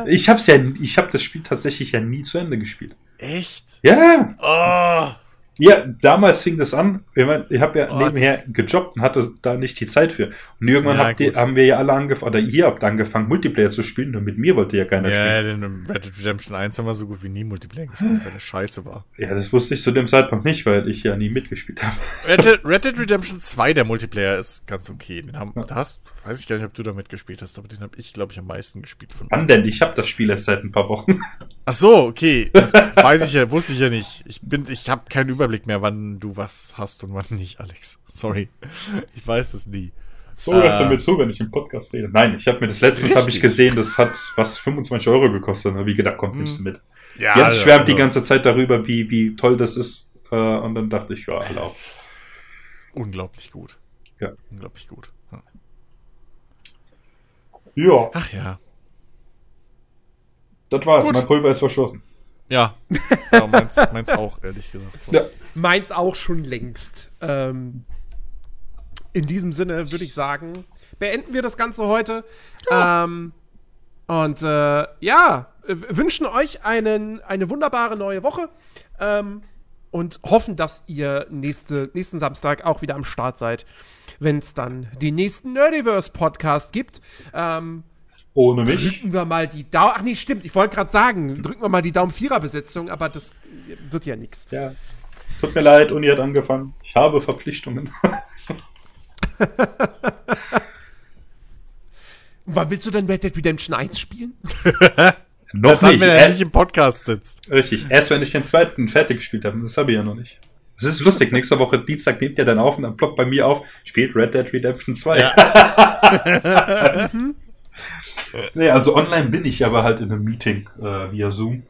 Ich hab's ja, ich habe das Spiel tatsächlich ja nie zu Ende gespielt.
Echt?
Ja,
Oh.
Ja, damals fing das an. Ich, mein, ich habe ja
Oh,
nebenher
das-
gejobbt und hatte da nicht die Zeit für. Und irgendwann
Ja, gut.
haben wir ja alle angefangen, oder ihr habt angefangen, Multiplayer zu spielen und mit mir wollte ja keiner
Ja,
spielen.
denn in Red Dead Redemption 1 haben wir so gut wie nie Multiplayer gespielt, weil der scheiße war.
Ja, das wusste ich zu dem Zeitpunkt nicht, weil ich ja nie mitgespielt habe.
Red Dead, Red Dead Redemption 2, der Multiplayer, ist ganz okay. Den haben, da hast, weiß ich gar nicht, ob du da mitgespielt hast, aber den habe ich, glaube ich, am meisten gespielt von.
Wann denn? Ich habe das Spiel erst seit ein paar Wochen.
Ach so, okay. Das weiß ich ja, wusste ich ja nicht. Ich bin, ich habe keinen Überblick mehr, wann du was hast und wann nicht, Alex. Sorry. Ich weiß es nie.
So hörst du
Äh.
mir zu, wenn ich im Podcast rede. Nein, ich habe mir das letztens habe ich gesehen, das hat was 25 Euro gekostet. Habe ich gedacht, komm, nimmst du mit.
Ja,
Jetzt schwärmt die
also,
ganze Zeit darüber, wie, wie toll das ist. Äh, und dann dachte ich, ja, erlaubt.
Unglaublich gut.
Ja.
Unglaublich gut. Ja.
Ja,
Ach ja.
das war's.
Gut.
Mein Pulver ist verschossen.
Ja. ja meins, meins auch, ehrlich gesagt. So.
Ja.
Meins auch schon längst. Ähm, in diesem Sinne würde ich sagen, beenden wir das Ganze heute. Ähm, und äh, ja, wünschen euch einen, eine wunderbare neue Woche. Ähm, und hoffen, dass ihr nächste, nächsten Samstag auch wieder am Start seid, wenn es dann den nächsten Nerdiverse-Podcast gibt. Ähm,
Ohne mich.
drücken wir mal die Daumen. Ach nee, stimmt, ich wollte gerade sagen, drücken wir mal die Daumen-Vierer-Besetzung, aber das wird ja nichts.
Ja. Tut mir leid, Uni hat angefangen. Ich habe Verpflichtungen.
Wann willst du denn Red Dead Redemption 1 spielen?
Noch
Dann,
nicht.
wenn er nicht im Podcast sitzt.
richtig. Erst wenn ich den zweiten fertig gespielt habe. Das habe ich ja noch nicht. Das ist lustig. Nächste Woche Dienstag nimmt ihr dann auf und dann ploppt bei mir auf, spielt Red Dead Redemption 2. nee, also online bin ich aber halt in einem Meeting äh, via Zoom.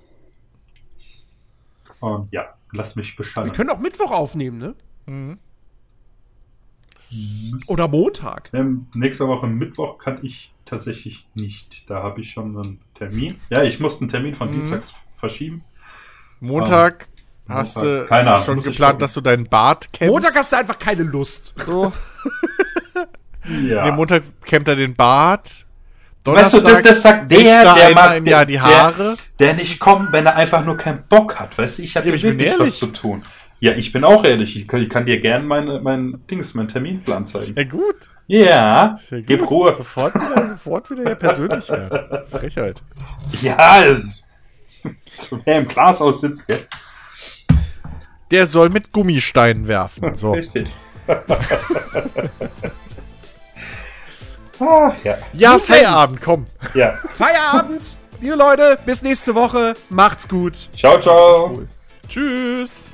Und ja, lass mich
Wir
Bescheid.
können auch Mittwoch aufnehmen, ne?
Mhm.
Oder Montag.
Ähm, nächste Woche Mittwoch kann ich tatsächlich nicht. Da habe ich schon einen Termin. Ja, ich muss einen Termin von
Mhm.
Dienstags verschieben.
Montag hast
Montag.
du
Keine Ahnung,
schon geplant, dass du deinen Bart kämmst.
Montag hast du einfach keine Lust.
so.
Ja.
Nee, Montag kämmt er den Bart.
Weißt du, das, das sagt der,
er
der mag, der,
Jahr die Haare.
Der, der nicht kommt, wenn er einfach nur keinen Bock hat. Weißt du, ich habe
Ja,
ja,
ich
wirklich was zu tun. Ja, ich bin auch ehrlich. Ich kann, ich kann dir gerne mein, mein Dings, mein Terminplan zeigen.
Sehr gut.
Ja,
Sehr gut.
gib Ruhe.
Sofort wieder, sofort wieder hier persönlich werden. Frechheit.
Ja, es, wer im Glashaus sitzt, gell?
Der soll mit Gummisteinen werfen. So.
Richtig. Ach, ja.
Ja, Feierabend, komm.
Ja.
Feierabend, liebe Leute, bis nächste Woche. Macht's gut.
Ciao, ciao.
Tschüss.